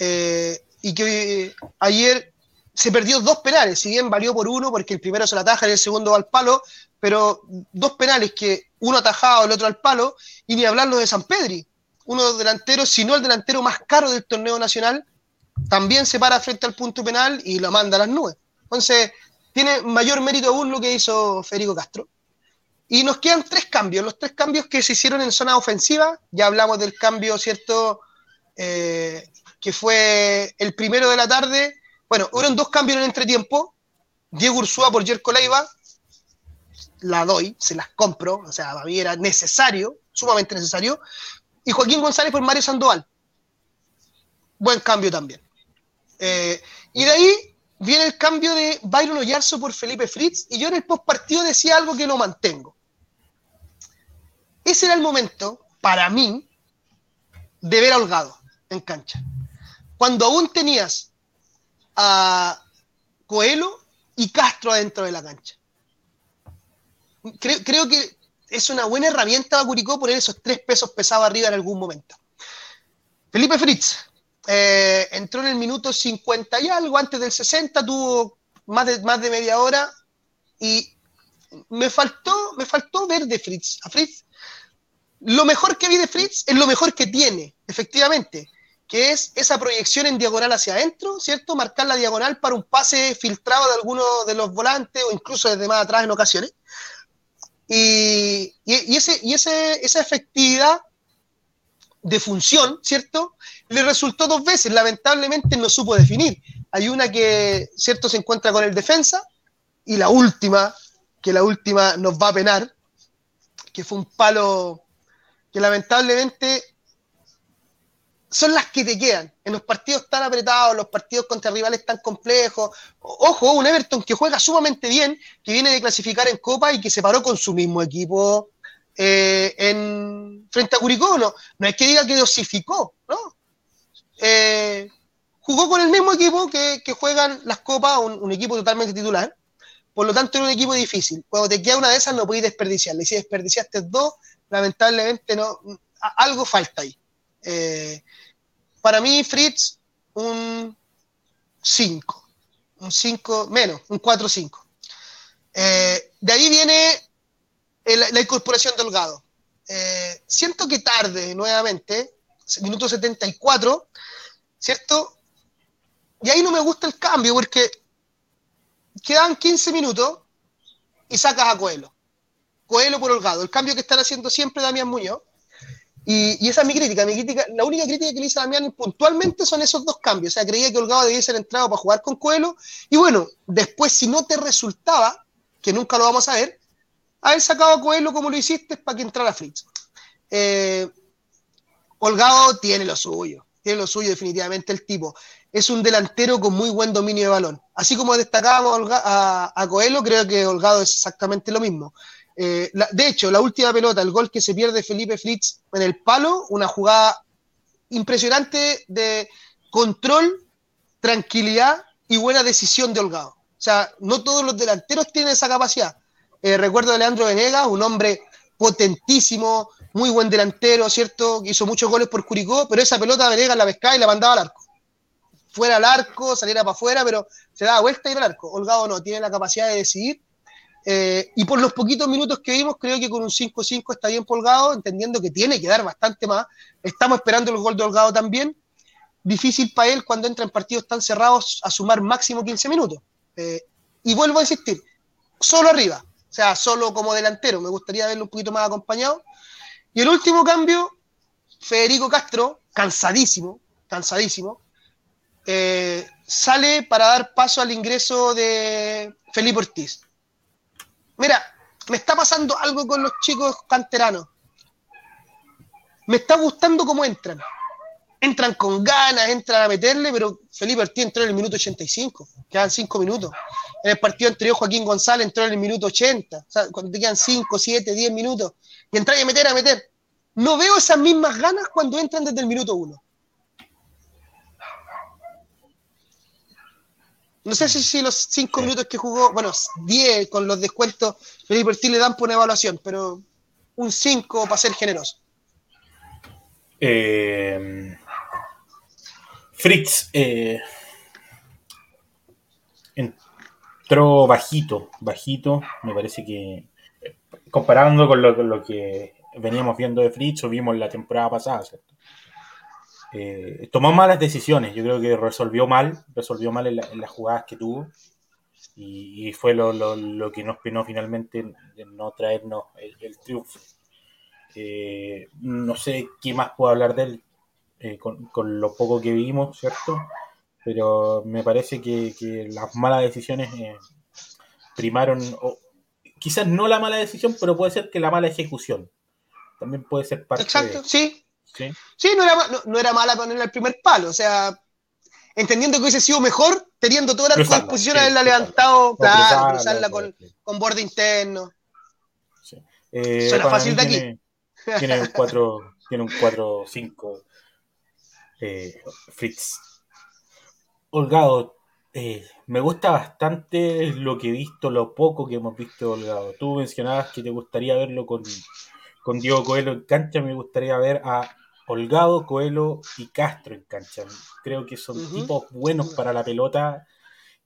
eh, y que ayer se perdió dos penales, si bien valió por uno, porque el primero se la ataja y el segundo va al palo, pero dos penales que uno atajado, el otro al palo, y ni hablarlo de San Pedri, uno de los delanteros, si no el delantero más caro del torneo nacional, también se para frente al punto penal y lo manda a las nubes. Entonces, tiene mayor mérito aún lo que hizo Federico Castro. Y nos quedan tres cambios, los tres cambios que se hicieron en zona ofensiva. Ya hablamos del cambio, ¿cierto? Eh, que fue el primero de la tarde. Bueno, hubo dos cambios en el entretiempo. Diego Ursúa por Jerko Leiva. La doy, se las compro. O sea, era necesario, sumamente necesario. Y Joaquín González por Mario Sandoval. Buen cambio también. Eh, y de ahí viene el cambio de Byron Oyarzo por Felipe Fritz, y yo en el postpartido decía algo que lo mantengo. Ese era el momento, para mí, de ver a Holgado en cancha. Cuando aún tenías a Coelho y Castro adentro de la cancha. Creo, que es una buena herramienta para Curicó poner esos tres pesos pesados arriba en algún momento. Felipe Fritz, eh, entró en el minuto 50 y algo, antes del 60, tuvo más de, más de media hora y me faltó, me faltó ver de Fritz. A Fritz, lo mejor que vi de Fritz es lo mejor que tiene, efectivamente, que es esa proyección en diagonal hacia adentro, ¿cierto? Marcar la diagonal para un pase filtrado de alguno de los volantes o incluso desde más atrás en ocasiones. Y, y, ese, y ese, esa efectividad de función, ¿cierto? Le resultó dos veces, lamentablemente no supo definir. Hay una que, ¿cierto?, se encuentra con el defensa y la última, que la última nos va a penar, que fue un palo que lamentablemente son las que te quedan. En los partidos tan apretados, los partidos contra rivales tan complejos. Ojo, un Everton que juega sumamente bien, que viene de clasificar en Copa y que se paró con su mismo equipo eh, en, frente a Curicó, no, no es que diga que dosificó, ¿no? Eh, jugó con el mismo equipo que, juegan las copas, un, equipo totalmente titular, por lo tanto era un equipo difícil. Cuando te queda una de esas no podéis desperdiciarla, y si desperdiciaste dos, lamentablemente no, algo falta ahí. Eh, para mí, Fritz, un 5, un 5 menos, un 4-5. de ahí viene la incorporación de Holgado. Eh, siento que tarde, nuevamente, minuto 74, ¿cierto? Y ahí no me gusta el cambio porque quedan 15 minutos y sacas a Coelho. Coelho por Holgado, el cambio que están haciendo siempre Damián Muñoz. Y, esa es mi crítica. Mi crítica. La única crítica que le hice a Damián puntualmente son esos dos cambios. O sea, creía que Holgado debía ser entrado para jugar con Coelho. Y bueno, después, si no te resultaba, que nunca lo vamos a ver, haber sacado a Coelho como lo hiciste para que entrara Fritz. Eh, Holgado tiene lo suyo. Tiene lo suyo, definitivamente, el tipo. Es un delantero con muy buen dominio de balón. Así como destacábamos a, a Coelho, creo que Holgado es exactamente lo mismo. Eh, de hecho, la última pelota, el gol que se pierde Felipe Fritz en el palo, una jugada impresionante de control, tranquilidad y buena decisión de Holgado. O sea, no todos los delanteros tienen esa capacidad. Eh, recuerdo a Leandro Venegas, un hombre potentísimo, muy buen delantero, ¿cierto? Hizo muchos goles por Curicó, pero esa pelota Venegas la pescaba y la mandaba al arco. Fuera al arco, saliera para afuera, pero se daba vuelta y al arco. Holgado no, tiene la capacidad de decidir eh, y por los poquitos minutos que vimos, creo que con un 5-5 está bien Holgado, entendiendo que tiene que dar bastante más. Estamos esperando el gol de Holgado también. Difícil para él cuando entra en partidos tan cerrados a sumar máximo 15 minutos. Eh, y vuelvo a insistir, solo arriba, o sea, solo como delantero. Me gustaría verlo un poquito más acompañado. Y el último cambio, Federico Castro, cansadísimo, cansadísimo, eh, sale para dar paso al ingreso de Felipe Ortiz. Mira, me está pasando algo con los chicos canteranos. Me está gustando cómo entran. Entran con ganas, entran a meterle, pero Felipe Ortiz entró en el minuto 85. Quedan 5 minutos. En el partido anterior, Joaquín González entró en el minuto 80. O sea, cuando te quedan 5, 7, 10 minutos. Y entrar a meter, a meter. No veo esas mismas ganas cuando entran desde el minuto 1. No sé si, los cinco minutos que jugó, bueno, 10 con los descuentos, Felipe Ortiz le dan por una evaluación, pero un 5 para ser generoso. Eh, Fritz eh, entró bajito, bajito, me parece que comparando con lo, lo que veníamos viendo de Fritz o vimos la temporada pasada, ¿cierto? Eh, tomó malas decisiones, yo creo que resolvió mal, resolvió mal en, las jugadas que tuvo y, fue lo, que nos penó finalmente de no traernos el, triunfo. Eh, no sé qué más puedo hablar de él eh, con, lo poco que vimos, ¿cierto? Pero me parece que, las malas decisiones primaron, o, quizás no la mala decisión, pero puede ser que la mala ejecución. También puede ser parte Exacto, sí, Sí, no, era, no, era mala ponerle el primer palo, o sea, entendiendo que hubiese sido mejor, teniendo toda la disposición, haberla levantado, claro, cruzarla con, con, borde interno. Sí. Eh, Suena fácil de aquí. Tiene un 4, tiene un 4-5 eh, Fritz. Holgado, eh, me gusta bastante lo que he visto, lo poco que hemos visto Holgado. Tú mencionabas que te gustaría verlo con, con Diego Coelho en cancha, me gustaría ver a Holgado, Coelho y Castro en cancha. Creo que son tipos buenos para la pelota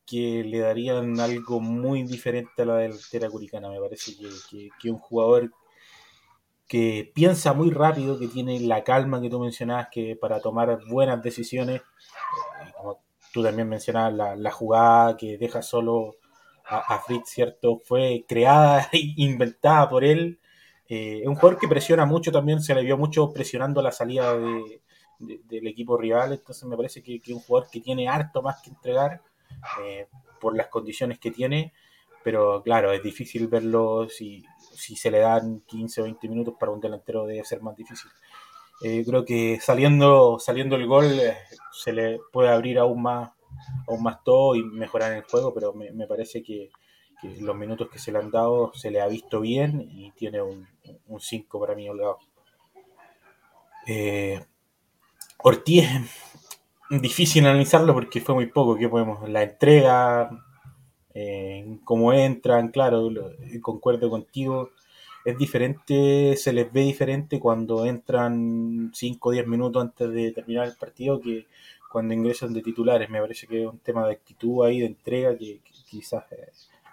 que le darían algo muy diferente a la delantera curicana. Me parece que, que, un jugador que piensa muy rápido, que tiene la calma que tú mencionabas que para tomar buenas decisiones, eh, como tú también mencionabas, la, jugada que deja solo a, a, Fritz, ¿cierto? Fue creada e inventada por él eh, un jugador que presiona mucho también, se le vio mucho presionando la salida del equipo rival, entonces me parece que es un jugador que tiene harto más que entregar eh, por las condiciones que tiene, pero claro, es difícil verlo si, se le dan 15 o 20 minutos para un delantero debe ser más difícil. Eh, creo que saliendo, saliendo el gol se le puede abrir aún más, aún más todo y mejorar el juego, pero me parece que, que los minutos que se le han dado se le ha visto bien y tiene un 5 para mí Holgado. Eh, Ortiz difícil analizarlo porque fue muy poco que podemos la entrega eh, cómo entran claro concuerdo contigo es diferente se les ve diferente cuando entran 5 o 10 minutos antes de terminar el partido que cuando ingresan de titulares me parece que es un tema de actitud ahí de entrega que, quizás eh,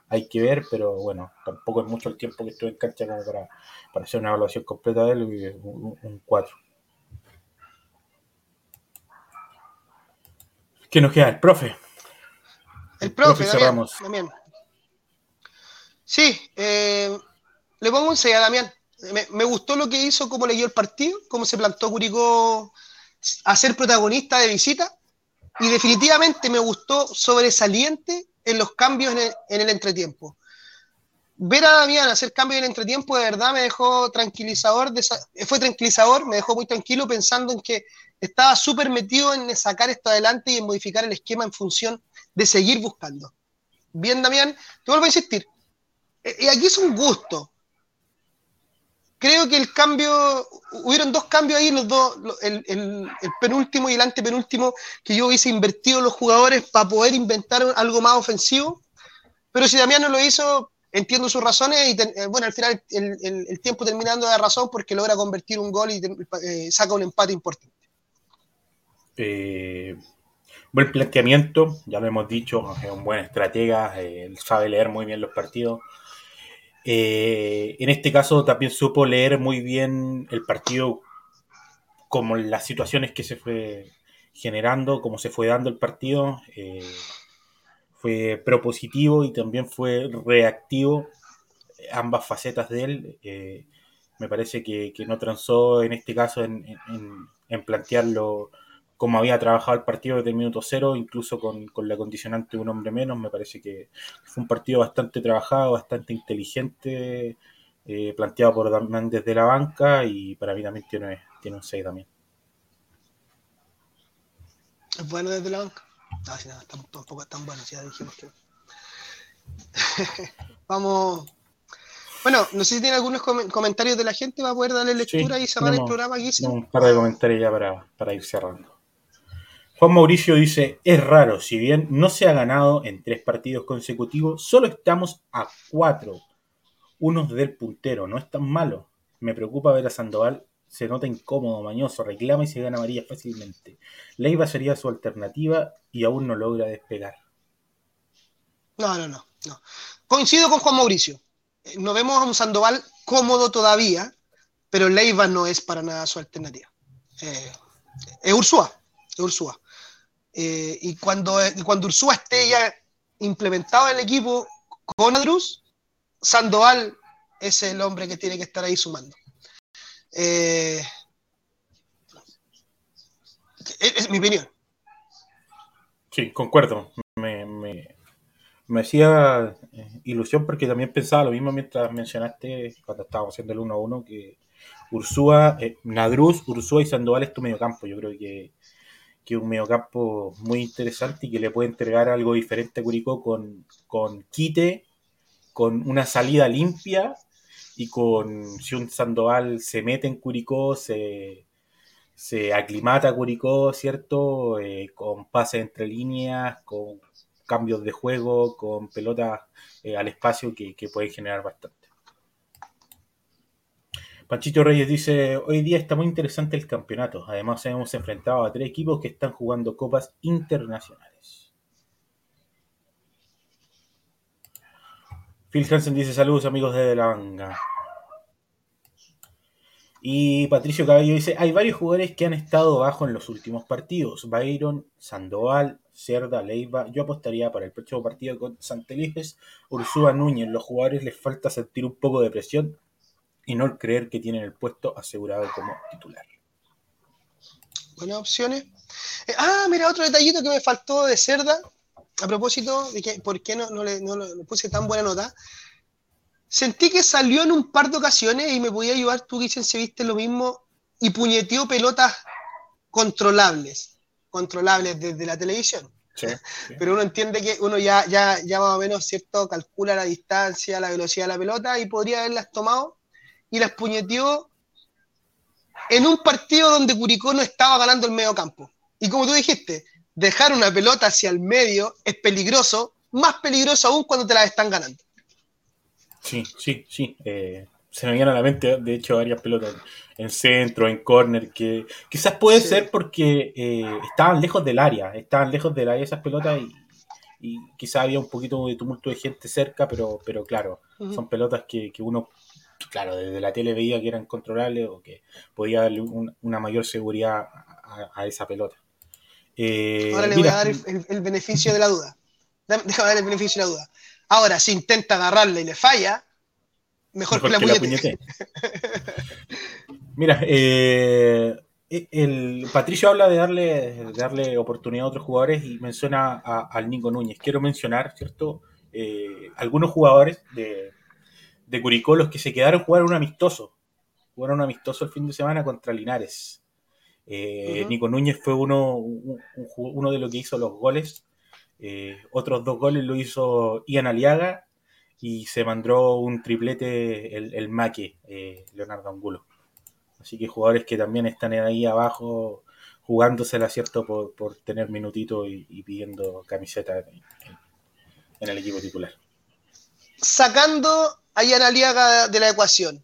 hay que ver, pero bueno, tampoco es mucho el tiempo que estuve en cancha como para, hacer una evaluación completa de él, un, 4. ¿Qué nos queda? El profe. El profe, cerramos. Sí, eh, le pongo un 6 a Damián. Me, gustó lo que hizo, cómo leyó el partido, cómo se plantó Curicó a ser protagonista de visita. Y definitivamente me gustó sobresaliente en los cambios en el, entretiempo. Ver a Damián hacer cambios en el entretiempo de verdad me dejó tranquilizador, fue tranquilizador, me dejó muy tranquilo pensando en que estaba súper metido en sacar esto adelante y en modificar el esquema en función de seguir buscando. Bien, Damián, te vuelvo a insistir. Eh, y aquí es un gusto. Creo que el cambio, hubieron dos cambios ahí, los dos, el, el, penúltimo y el antepenúltimo, que yo hubiese invertido los jugadores para poder inventar algo más ofensivo. Pero si Damián no lo hizo, entiendo sus razones y eh, bueno, al final el, tiempo terminando de razón porque logra convertir un gol y eh, saca un empate importante. Eh, buen planteamiento, ya lo hemos dicho, es un buen estratega, él sabe leer muy bien los partidos. Eh, en este caso también supo leer muy bien el partido como las situaciones que se fue generando, cómo se fue dando el partido. Eh, fue propositivo y también fue reactivo, ambas facetas de él. Eh, me parece que, no transó en este caso en, en, en plantearlo como había trabajado el partido desde el minuto cero, incluso con, la condicionante de un hombre menos, me parece que fue un partido bastante trabajado, bastante inteligente, eh, planteado por Damián desde la banca y para mí también tiene, tiene un 6 también. ¿Es bueno desde la banca? No, si no, tampoco es tan bueno, ya dijimos que... Vamos... Bueno, no sé si tiene algunos comentarios de la gente, va a poder darle lectura y cerrar el programa aquí. Un par de comentarios ya para, para ir cerrando. Juan Mauricio dice, es raro, si bien no se ha ganado en tres partidos consecutivos, solo estamos a cuatro, unos del puntero, no es tan malo. Me preocupa ver a Sandoval, se nota incómodo, mañoso, reclama y se gana María fácilmente. Leiva sería su alternativa y aún no logra despegar. No, no, no, no. Coincido con Juan Mauricio. Eh, no vemos a un Sandoval cómodo todavía, pero Leiva no es para nada su alternativa. Eh, es Ursúa, es Ursúa. Eh, y cuando, cuando Ursúa esté ya implementado en el equipo con Adrus, Sandoval es el hombre que tiene que estar ahí sumando. Eh, es, mi opinión. Sí, concuerdo. Me, me, hacía eh, ilusión porque también pensaba lo mismo mientras mencionaste cuando estábamos haciendo el 1-1 que Ursúa, Nadruz, Ursúa y Sandoval es tu campo Yo creo que que es un mediocampo muy interesante y que le puede entregar algo diferente a Curicó con, con quite, con una salida limpia y con si un Sandoval se mete en Curicó, se, aclimata a Curicó, ¿cierto? Eh, con pases entre líneas, con cambios de juego, con pelotas eh, al espacio que, que pueden generar bastante. Panchito Reyes dice, hoy día está muy interesante el campeonato. Además hemos enfrentado a tres equipos que están jugando copas internacionales. Phil Hansen dice, saludos amigos de la Banga. Y Patricio Cabello dice, hay varios jugadores que han estado bajo en los últimos partidos. Byron, Sandoval, Cerda, Leiva. Yo apostaría para el próximo partido con Santelípez, Ursúa Núñez. Los jugadores les falta sentir un poco de presión y no creer que tienen el puesto asegurado como titular. Buenas opciones. Eh, ah, mira, otro detallito que me faltó de Cerda, a propósito de que por qué no, le, puse tan buena nota. Sentí que salió en un par de ocasiones y me podía ayudar, tú dicen si viste lo mismo, y puñeteó pelotas controlables, controlables desde la televisión. Pero uno entiende que uno ya, ya, ya más o menos, ¿cierto? Calcula la distancia, la velocidad de la pelota y podría haberlas tomado y las puñeteó en un partido donde Curicó no estaba ganando el medio campo. Y como tú dijiste, dejar una pelota hacia el medio es peligroso, más peligroso aún cuando te la están ganando. Sí, sí, sí. Eh, se me vienen a la mente, de hecho, varias pelotas en centro, en corner, que quizás puede ser porque eh, estaban lejos del área, estaban lejos del área esas pelotas y, quizás había un poquito de tumulto de gente cerca, pero, pero claro, son pelotas que, que uno claro, desde la tele veía que eran controlables o que podía darle una mayor seguridad a, esa pelota. Eh, Ahora le voy a dar el, beneficio de la duda. Déjame dar el beneficio de la duda. Ahora, si intenta agarrarle y le falla, Mejor, que la, puñete. Mira, eh, el Patricio habla de darle, darle oportunidad a otros jugadores y menciona al Nico Núñez. Quiero mencionar, ¿cierto? Eh, algunos jugadores de, de Curicó los que se quedaron jugar un amistoso. Jugaron un amistoso el fin de semana contra Linares. Eh, Nico Núñez fue uno, uno de los que hizo los goles. Eh, otros dos goles lo hizo Ian Aliaga y se mandó un triplete el, el Maque, eh, Leonardo Angulo. Así que jugadores que también están ahí abajo jugándosela, ¿cierto? Por, por tener minutito y, pidiendo camiseta en, en, el equipo titular. Sacando Ian Aliaga de la ecuación,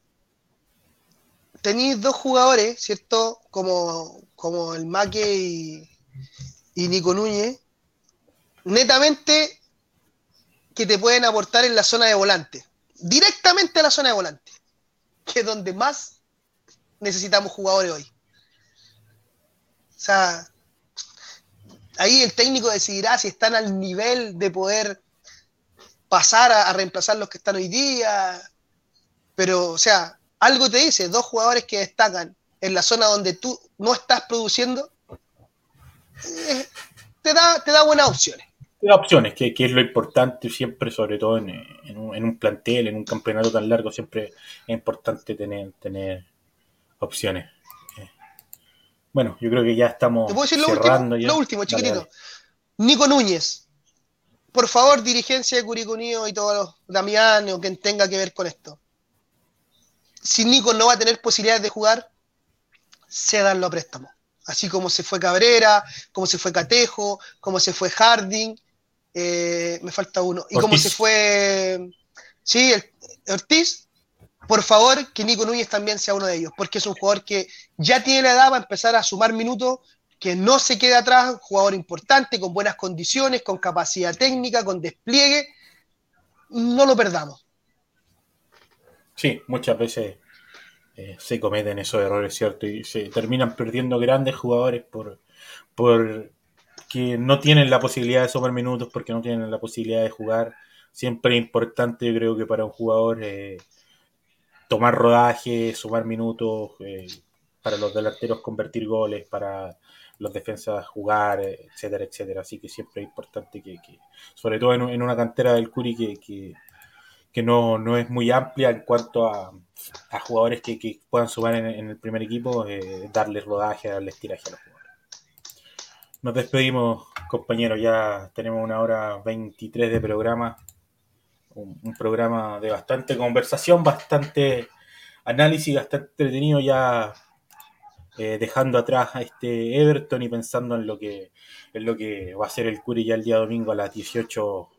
tenéis dos jugadores, ¿cierto? Como, como el Maque y, y Nico Núñez, netamente que te pueden aportar en la zona de volante, directamente a la zona de volante, que es donde más necesitamos jugadores hoy. O sea, ahí el técnico decidirá si están al nivel de poder pasar a, a reemplazar los que están hoy día, pero, o sea, algo te dice, dos jugadores que destacan en la zona donde tú no estás produciendo, eh, te, da, te da buenas opciones. Te da opciones, que, que, es lo importante siempre, sobre todo en, en, un, en, un, plantel, en un campeonato tan largo, siempre es importante tener, tener opciones. Eh, bueno, yo creo que ya estamos ¿Te puedo decir lo cerrando. Último? Lo último, chiquitito. Dale, dale. Nico Núñez. Por favor, dirigencia de Curicunio y todos los Damián o quien tenga que ver con esto si Nico no va a tener posibilidades de jugar, cédanlo a préstamo. Así como se fue Cabrera, como se fue Catejo, como se fue Harding, eh, me falta uno. Y como se fue, sí, el, Ortiz, por favor, que Nico Núñez también sea uno de ellos, porque es un jugador que ya tiene la edad para empezar a sumar minutos, que no se quede atrás, jugador importante, con buenas condiciones, con capacidad técnica, con despliegue. No lo perdamos. Sí, muchas veces eh, se cometen esos errores, ¿cierto? Y se terminan perdiendo grandes jugadores por, por que no tienen la posibilidad de sumar minutos, porque no tienen la posibilidad de jugar. Siempre es importante, yo creo que para un jugador eh, tomar rodaje, sumar minutos, eh, para los delanteros convertir goles, para los defensas jugar, etcétera, etcétera. Así que siempre es importante que, que sobre todo en, una cantera del Curi, que, que que no, no, es muy amplia en cuanto a, a jugadores que, puedan sumar en, en el primer equipo, eh, darles rodaje, darles tiraje a los jugadores. Nos despedimos, compañeros, ya tenemos una hora 23 de programa, un, un programa de bastante conversación, bastante análisis, bastante entretenido ya eh, dejando atrás a este Everton y pensando en lo que en lo que va a ser el Curi ya el día domingo a las 18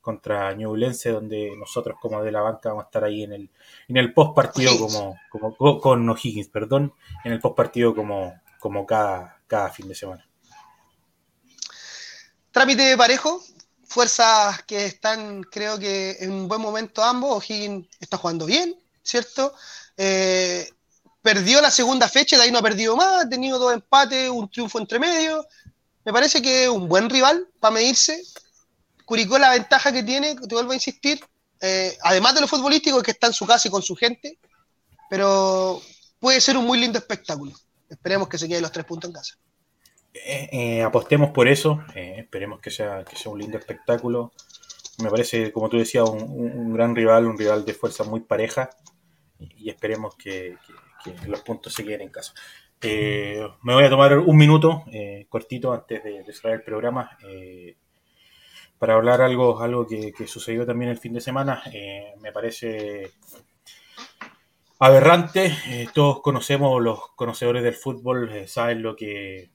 contra Ñublense, donde nosotros como de la banca vamos a estar ahí en el, en el post partido como, como con O'Higgins, perdón, en el post partido como, como cada, cada fin de semana. Trámite parejo, fuerzas que están, creo que en un buen momento ambos. O'Higgins está jugando bien, ¿cierto? Eh, perdió la segunda fecha, de ahí no ha perdido más, ha tenido dos empates, un triunfo entre medio. Me parece que es un buen rival para medirse. Curicó la ventaja que tiene, te vuelvo a insistir, eh, además de lo futbolístico, que está en su casa y con su gente, pero puede ser un muy lindo espectáculo. Esperemos que se queden los tres puntos en casa. Eh, eh, apostemos por eso, esperemos que sea, un lindo espectáculo. Me parece, como tú decías, un, gran rival, un rival de fuerza muy pareja y, esperemos que, que, los puntos se queden en casa. me voy a tomar un minuto cortito antes de, cerrar el programa para hablar algo, algo que, sucedió también el fin de semana. Eh, me parece aberrante. Eh, todos conocemos, los conocedores del fútbol eh, saben lo que,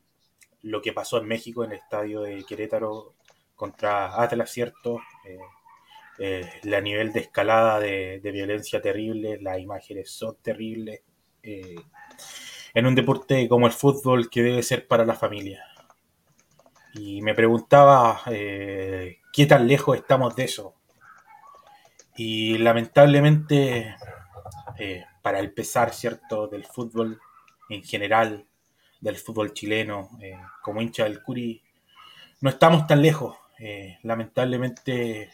lo que pasó en México en el estadio de Querétaro contra Atlas, ¿cierto? la nivel de escalada de, violencia terrible, las imágenes son terribles. En un deporte como el fútbol que debe ser para la familia y me preguntaba eh, qué tan lejos estamos de eso. Y lamentablemente, eh, para el pesar, ¿cierto?, del fútbol en general, del fútbol chileno, eh, como hincha del Curi, no estamos tan lejos. Eh, lamentablemente,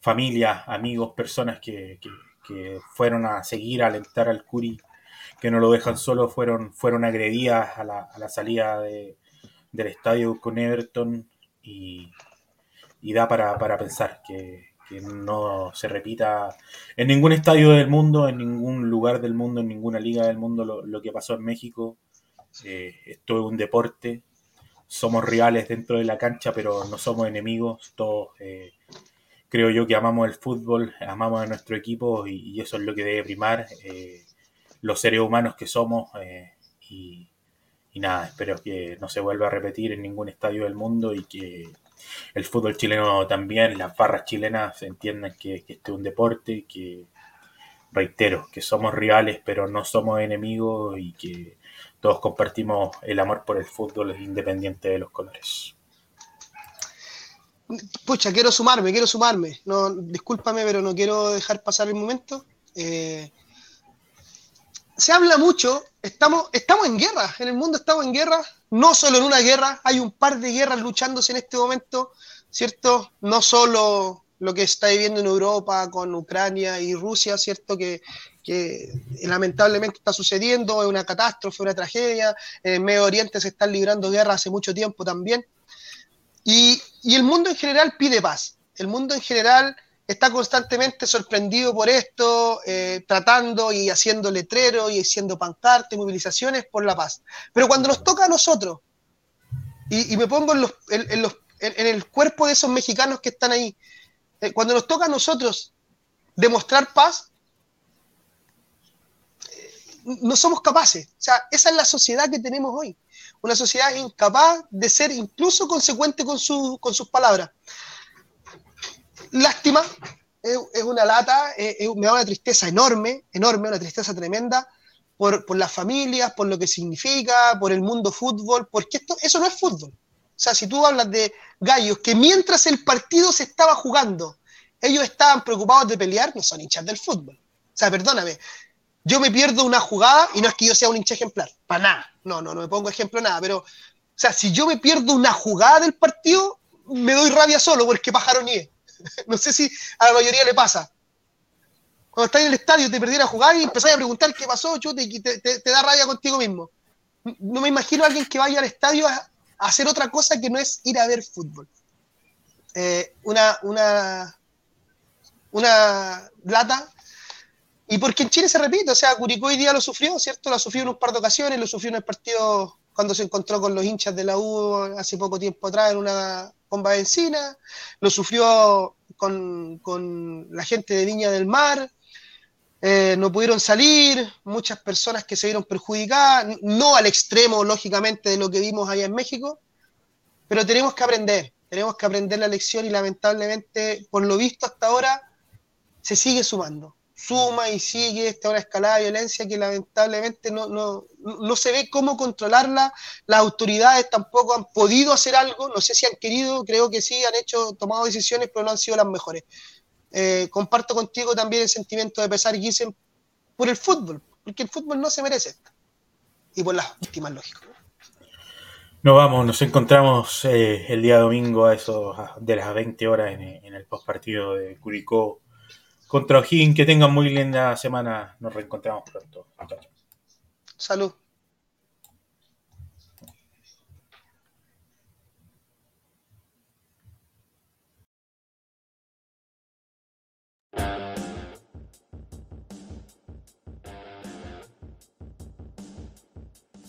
familias, amigos, personas que, que fueron a seguir, a alentar al Curi, que no lo dejan solo, fueron, fueron agredidas a la, a la salida de, del estadio con Everton y, y da para, para pensar que, que, no se repita en ningún estadio del mundo, en ningún lugar del mundo, en ninguna liga del mundo lo, lo que pasó en México. Eh, esto es un deporte, somos rivales dentro de la cancha, pero no somos enemigos, todos eh, creo yo que amamos el fútbol, amamos a nuestro equipo y, eso es lo que debe primar, eh, los seres humanos que somos eh, y, y, nada, espero que no se vuelva a repetir en ningún estadio del mundo y que el fútbol chileno también, las barras chilenas entiendan que, que este es un deporte, que reitero, que somos rivales pero no somos enemigos y que todos compartimos el amor por el fútbol independiente de los colores. Pucha, quiero sumarme, quiero sumarme. No, discúlpame, pero no quiero dejar pasar el momento. Eh, se habla mucho, estamos, estamos en guerra, en el mundo estamos en guerra, no solo en una guerra, hay un par de guerras luchándose en este momento, ¿cierto? No solo lo que está viviendo en Europa con Ucrania y Rusia, ¿cierto? Que, que lamentablemente está sucediendo, es una catástrofe, una tragedia, en el Medio Oriente se están librando guerras hace mucho tiempo también. Y, y, el mundo en general pide paz. El mundo en general está constantemente sorprendido por esto, eh, tratando y haciendo letreros y haciendo pancartas, movilizaciones por la paz. Pero cuando nos toca a nosotros, y, me pongo en, los, en, los, en, el cuerpo de esos mexicanos que están ahí, eh, cuando nos toca a nosotros demostrar paz, eh, no somos capaces. O sea, esa es la sociedad que tenemos hoy una sociedad incapaz de ser incluso consecuente con, su, con sus palabras. Lástima, es, una lata, me da una tristeza enorme, enorme, una tristeza tremenda por, por, las familias, por lo que significa, por el mundo fútbol, porque esto, eso no es fútbol. O sea, si tú hablas de gallos que mientras el partido se estaba jugando, ellos estaban preocupados de pelear, no son hinchas del fútbol. O sea, perdóname, yo me pierdo una jugada y no es que yo sea un hincha ejemplar, para nada. No, no, no me pongo ejemplo nada, pero, o sea, si yo me pierdo una jugada del partido, me doy rabia solo porque pájaro nie. no sé si a la mayoría le pasa. Cuando estás en el estadio te perdí la jugada y empezás a preguntar qué pasó, chute, y te, te, te, da rabia contigo mismo. No me imagino a alguien que vaya al estadio a, a hacer otra cosa que no es ir a ver fútbol. Eh, una, una, una lata y porque en Chile se repite, o sea, Curicó hoy día lo sufrió, ¿cierto? Lo sufrió en un par de ocasiones, lo sufrió en el partido cuando se encontró con los hinchas de la U hace poco tiempo atrás en una bomba de encina, lo sufrió con, la gente de Viña del Mar, eh, no pudieron salir, muchas personas que se vieron perjudicadas, no al extremo, lógicamente, de lo que vimos allá en México, pero tenemos que aprender, tenemos que aprender la lección y lamentablemente, por lo visto hasta ahora, se sigue sumando suma y sigue esta una escalada de violencia que lamentablemente no, no, no, se ve cómo controlarla. Las autoridades tampoco han podido hacer algo, no sé si han querido, creo que sí, han hecho, tomado decisiones, pero no han sido las mejores. Eh, comparto contigo también el sentimiento de pesar, Gissen, por el fútbol, porque el fútbol no se merece esto. Y por las víctimas, lógico. Nos vamos, nos encontramos eh, el día domingo a eso de las 20 horas en, en el postpartido de Curicó contra O'Higgins. Que tengan muy linda semana. Nos reencontramos pronto. Salud.